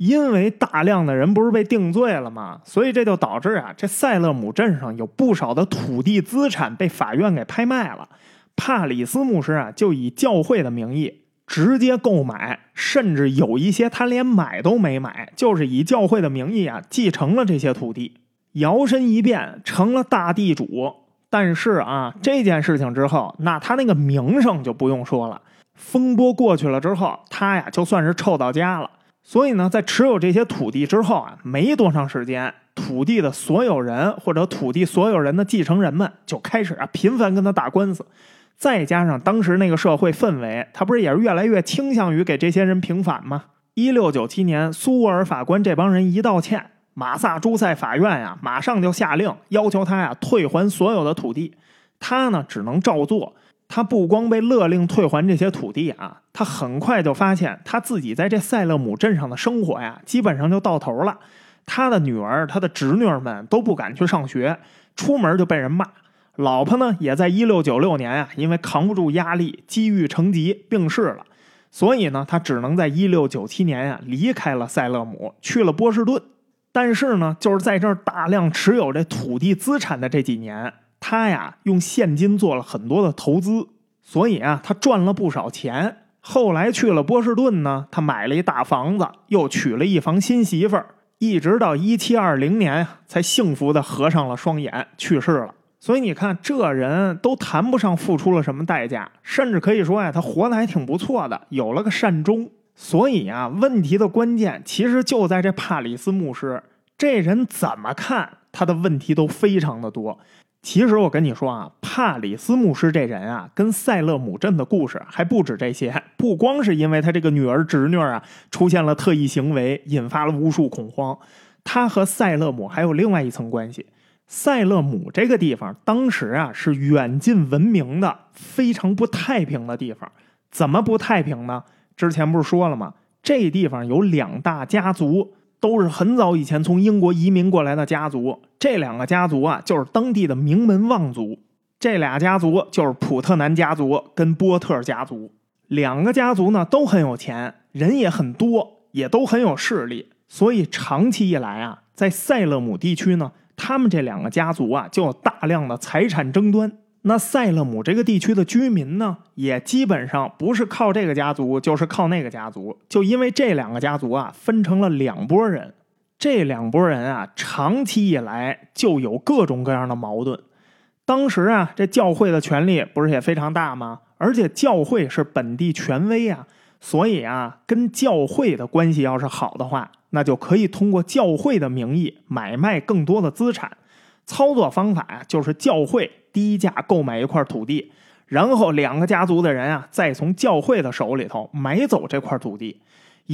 因为大量的人不是被定罪了吗？所以这就导致啊，这塞勒姆镇上有不少的土地资产被法院给拍卖了。帕里斯牧师啊，就以教会的名义。直接购买，甚至有一些他连买都没买，就是以教会的名义啊继承了这些土地，摇身一变成了大地主。但是啊，这件事情之后，那他那个名声就不用说了。风波过去了之后，他呀就算是臭到家了。所以呢，在持有这些土地之后啊，没多长时间，土地的所有人或者土地所有人的继承人们就开始啊频繁跟他打官司。再加上当时那个社会氛围，他不是也是越来越倾向于给这些人平反吗？一六九七年，苏沃尔法官这帮人一道歉，马萨诸塞法院呀，马上就下令要求他呀退还所有的土地。他呢只能照做。他不光被勒令退还这些土地啊，他很快就发现他自己在这塞勒姆镇上的生活呀，基本上就到头了。他的女儿、他的侄女们都不敢去上学，出门就被人骂。老婆呢，也在一六九六年啊，因为扛不住压力，积郁成疾，病逝了。所以呢，他只能在一六九七年呀，离开了塞勒姆，去了波士顿。但是呢，就是在这儿大量持有这土地资产的这几年，他呀，用现金做了很多的投资，所以啊，他赚了不少钱。后来去了波士顿呢，他买了一大房子，又娶了一房新媳妇儿，一直到一七二零年才幸福的合上了双眼，去世了。所以你看，这人都谈不上付出了什么代价，甚至可以说呀，他活得还挺不错的，有了个善终。所以啊，问题的关键其实就在这帕里斯牧师这人怎么看他的问题都非常的多。其实我跟你说啊，帕里斯牧师这人啊，跟塞勒姆镇的故事还不止这些，不光是因为他这个女儿侄女啊出现了特异行为，引发了无数恐慌，他和塞勒姆还有另外一层关系。塞勒姆这个地方，当时啊是远近闻名的非常不太平的地方。怎么不太平呢？之前不是说了吗？这地方有两大家族，都是很早以前从英国移民过来的家族。这两个家族啊，就是当地的名门望族。这俩家族就是普特南家族跟波特家族。两个家族呢都很有钱，人也很多，也都很有势力，所以长期以来啊，在塞勒姆地区呢，他们这两个家族啊就有大量的财产争端。那塞勒姆这个地区的居民呢，也基本上不是靠这个家族，就是靠那个家族。就因为这两个家族啊，分成了两拨人，这两拨人啊，长期以来就有各种各样的矛盾。当时啊，这教会的权力不是也非常大吗？而且教会是本地权威啊，所以啊，跟教会的关系要是好的话，那就可以通过教会的名义买卖更多的资产。操作方法呀，就是教会。低价购买一块土地，然后两个家族的人啊，再从教会的手里头买走这块土地。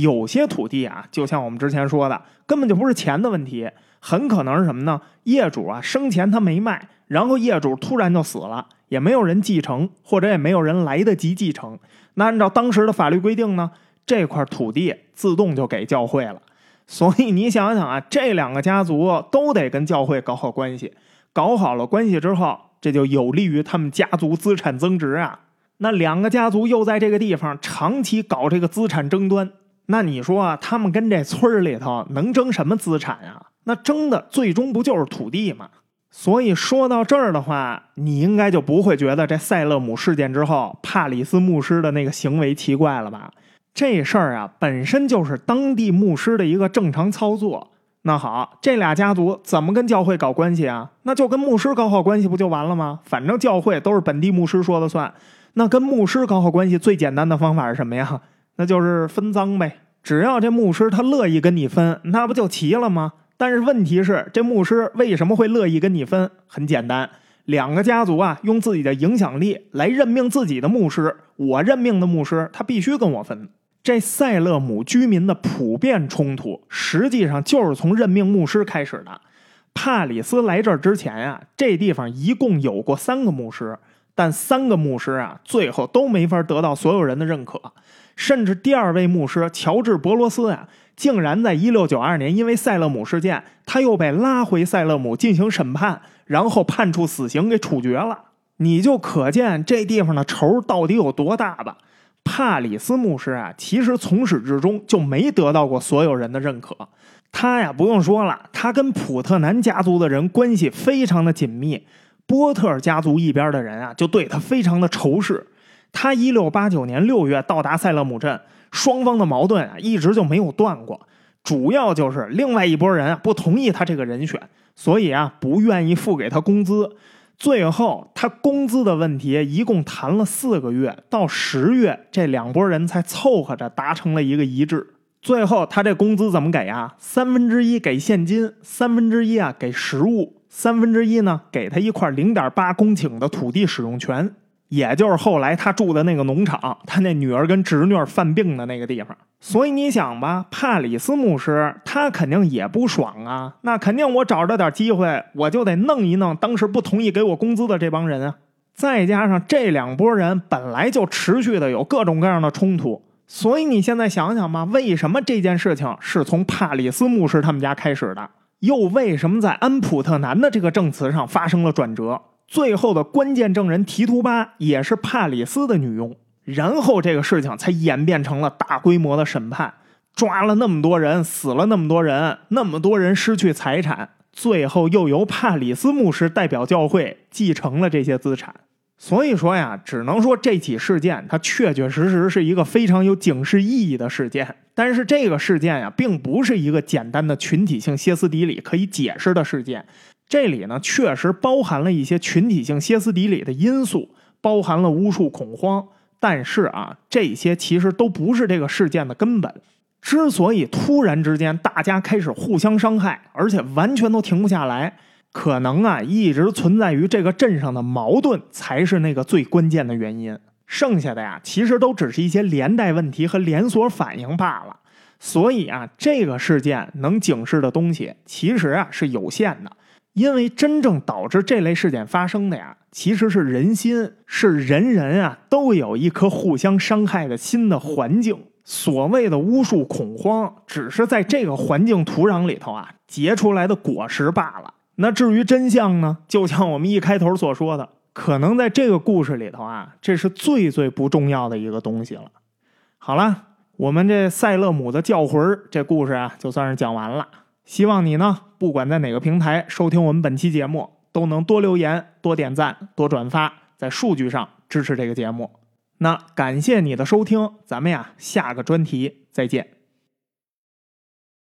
有些土地啊，就像我们之前说的，根本就不是钱的问题，很可能是什么呢？业主啊生前他没卖，然后业主突然就死了，也没有人继承，或者也没有人来得及继承。那按照当时的法律规定呢，这块土地自动就给教会了。所以你想想啊，这两个家族都得跟教会搞好关系，搞好了关系之后。这就有利于他们家族资产增值啊！那两个家族又在这个地方长期搞这个资产争端，那你说啊，他们跟这村里头能争什么资产啊？那争的最终不就是土地吗？所以说到这儿的话，你应该就不会觉得这塞勒姆事件之后帕里斯牧师的那个行为奇怪了吧？这事儿啊，本身就是当地牧师的一个正常操作。那好，这俩家族怎么跟教会搞关系啊？那就跟牧师搞好关系不就完了吗？反正教会都是本地牧师说了算。那跟牧师搞好关系最简单的方法是什么呀？那就是分赃呗。只要这牧师他乐意跟你分，那不就齐了吗？但是问题是，这牧师为什么会乐意跟你分？很简单，两个家族啊，用自己的影响力来任命自己的牧师。我任命的牧师，他必须跟我分。这塞勒姆居民的普遍冲突，实际上就是从任命牧师开始的。帕里斯来这儿之前啊，这地方一共有过三个牧师，但三个牧师啊，最后都没法得到所有人的认可。甚至第二位牧师乔治·博罗斯啊，竟然在1692年因为塞勒姆事件，他又被拉回塞勒姆进行审判，然后判处死刑给处决了。你就可见这地方的仇到底有多大吧。帕里斯牧师啊，其实从始至终就没得到过所有人的认可。他呀，不用说了，他跟普特南家族的人关系非常的紧密。波特家族一边的人啊，就对他非常的仇视。他一六八九年六月到达塞勒姆镇，双方的矛盾啊，一直就没有断过。主要就是另外一拨人啊，不同意他这个人选，所以啊，不愿意付给他工资。最后，他工资的问题一共谈了四个月，到十月，这两拨人才凑合着达成了一个一致。最后，他这工资怎么给啊？三分之一给现金，三分之一啊给食物，三分之一呢给他一块零点八公顷的土地使用权。也就是后来他住的那个农场，他那女儿跟侄女犯病的那个地方。所以你想吧，帕里斯牧师他肯定也不爽啊。那肯定我找着点机会，我就得弄一弄当时不同意给我工资的这帮人啊。再加上这两拨人本来就持续的有各种各样的冲突，所以你现在想想吧，为什么这件事情是从帕里斯牧师他们家开始的？又为什么在安普特南的这个证词上发生了转折？最后的关键证人提图巴也是帕里斯的女佣，然后这个事情才演变成了大规模的审判，抓了那么多人，死了那么多人，那么多人失去财产，最后又由帕里斯牧师代表教会继承了这些资产。所以说呀，只能说这起事件它确确实实是一个非常有警示意义的事件。但是这个事件呀，并不是一个简单的群体性歇斯底里可以解释的事件。这里呢，确实包含了一些群体性歇斯底里的因素，包含了巫术恐慌。但是啊，这些其实都不是这个事件的根本。之所以突然之间大家开始互相伤害，而且完全都停不下来，可能啊，一直存在于这个镇上的矛盾才是那个最关键的原因。剩下的呀，其实都只是一些连带问题和连锁反应罢了。所以啊，这个事件能警示的东西，其实啊是有限的。因为真正导致这类事件发生的呀，其实是人心，是人人啊都有一颗互相伤害的心的环境。所谓的巫术恐慌，只是在这个环境土壤里头啊结出来的果实罢了。那至于真相呢？就像我们一开头所说的，可能在这个故事里头啊，这是最最不重要的一个东西了。好了，我们这赛勒姆的教魂这故事啊，就算是讲完了。希望你呢，不管在哪个平台收听我们本期节目，都能多留言、多点赞、多转发，在数据上支持这个节目。那感谢你的收听，咱们呀，下个专题再见。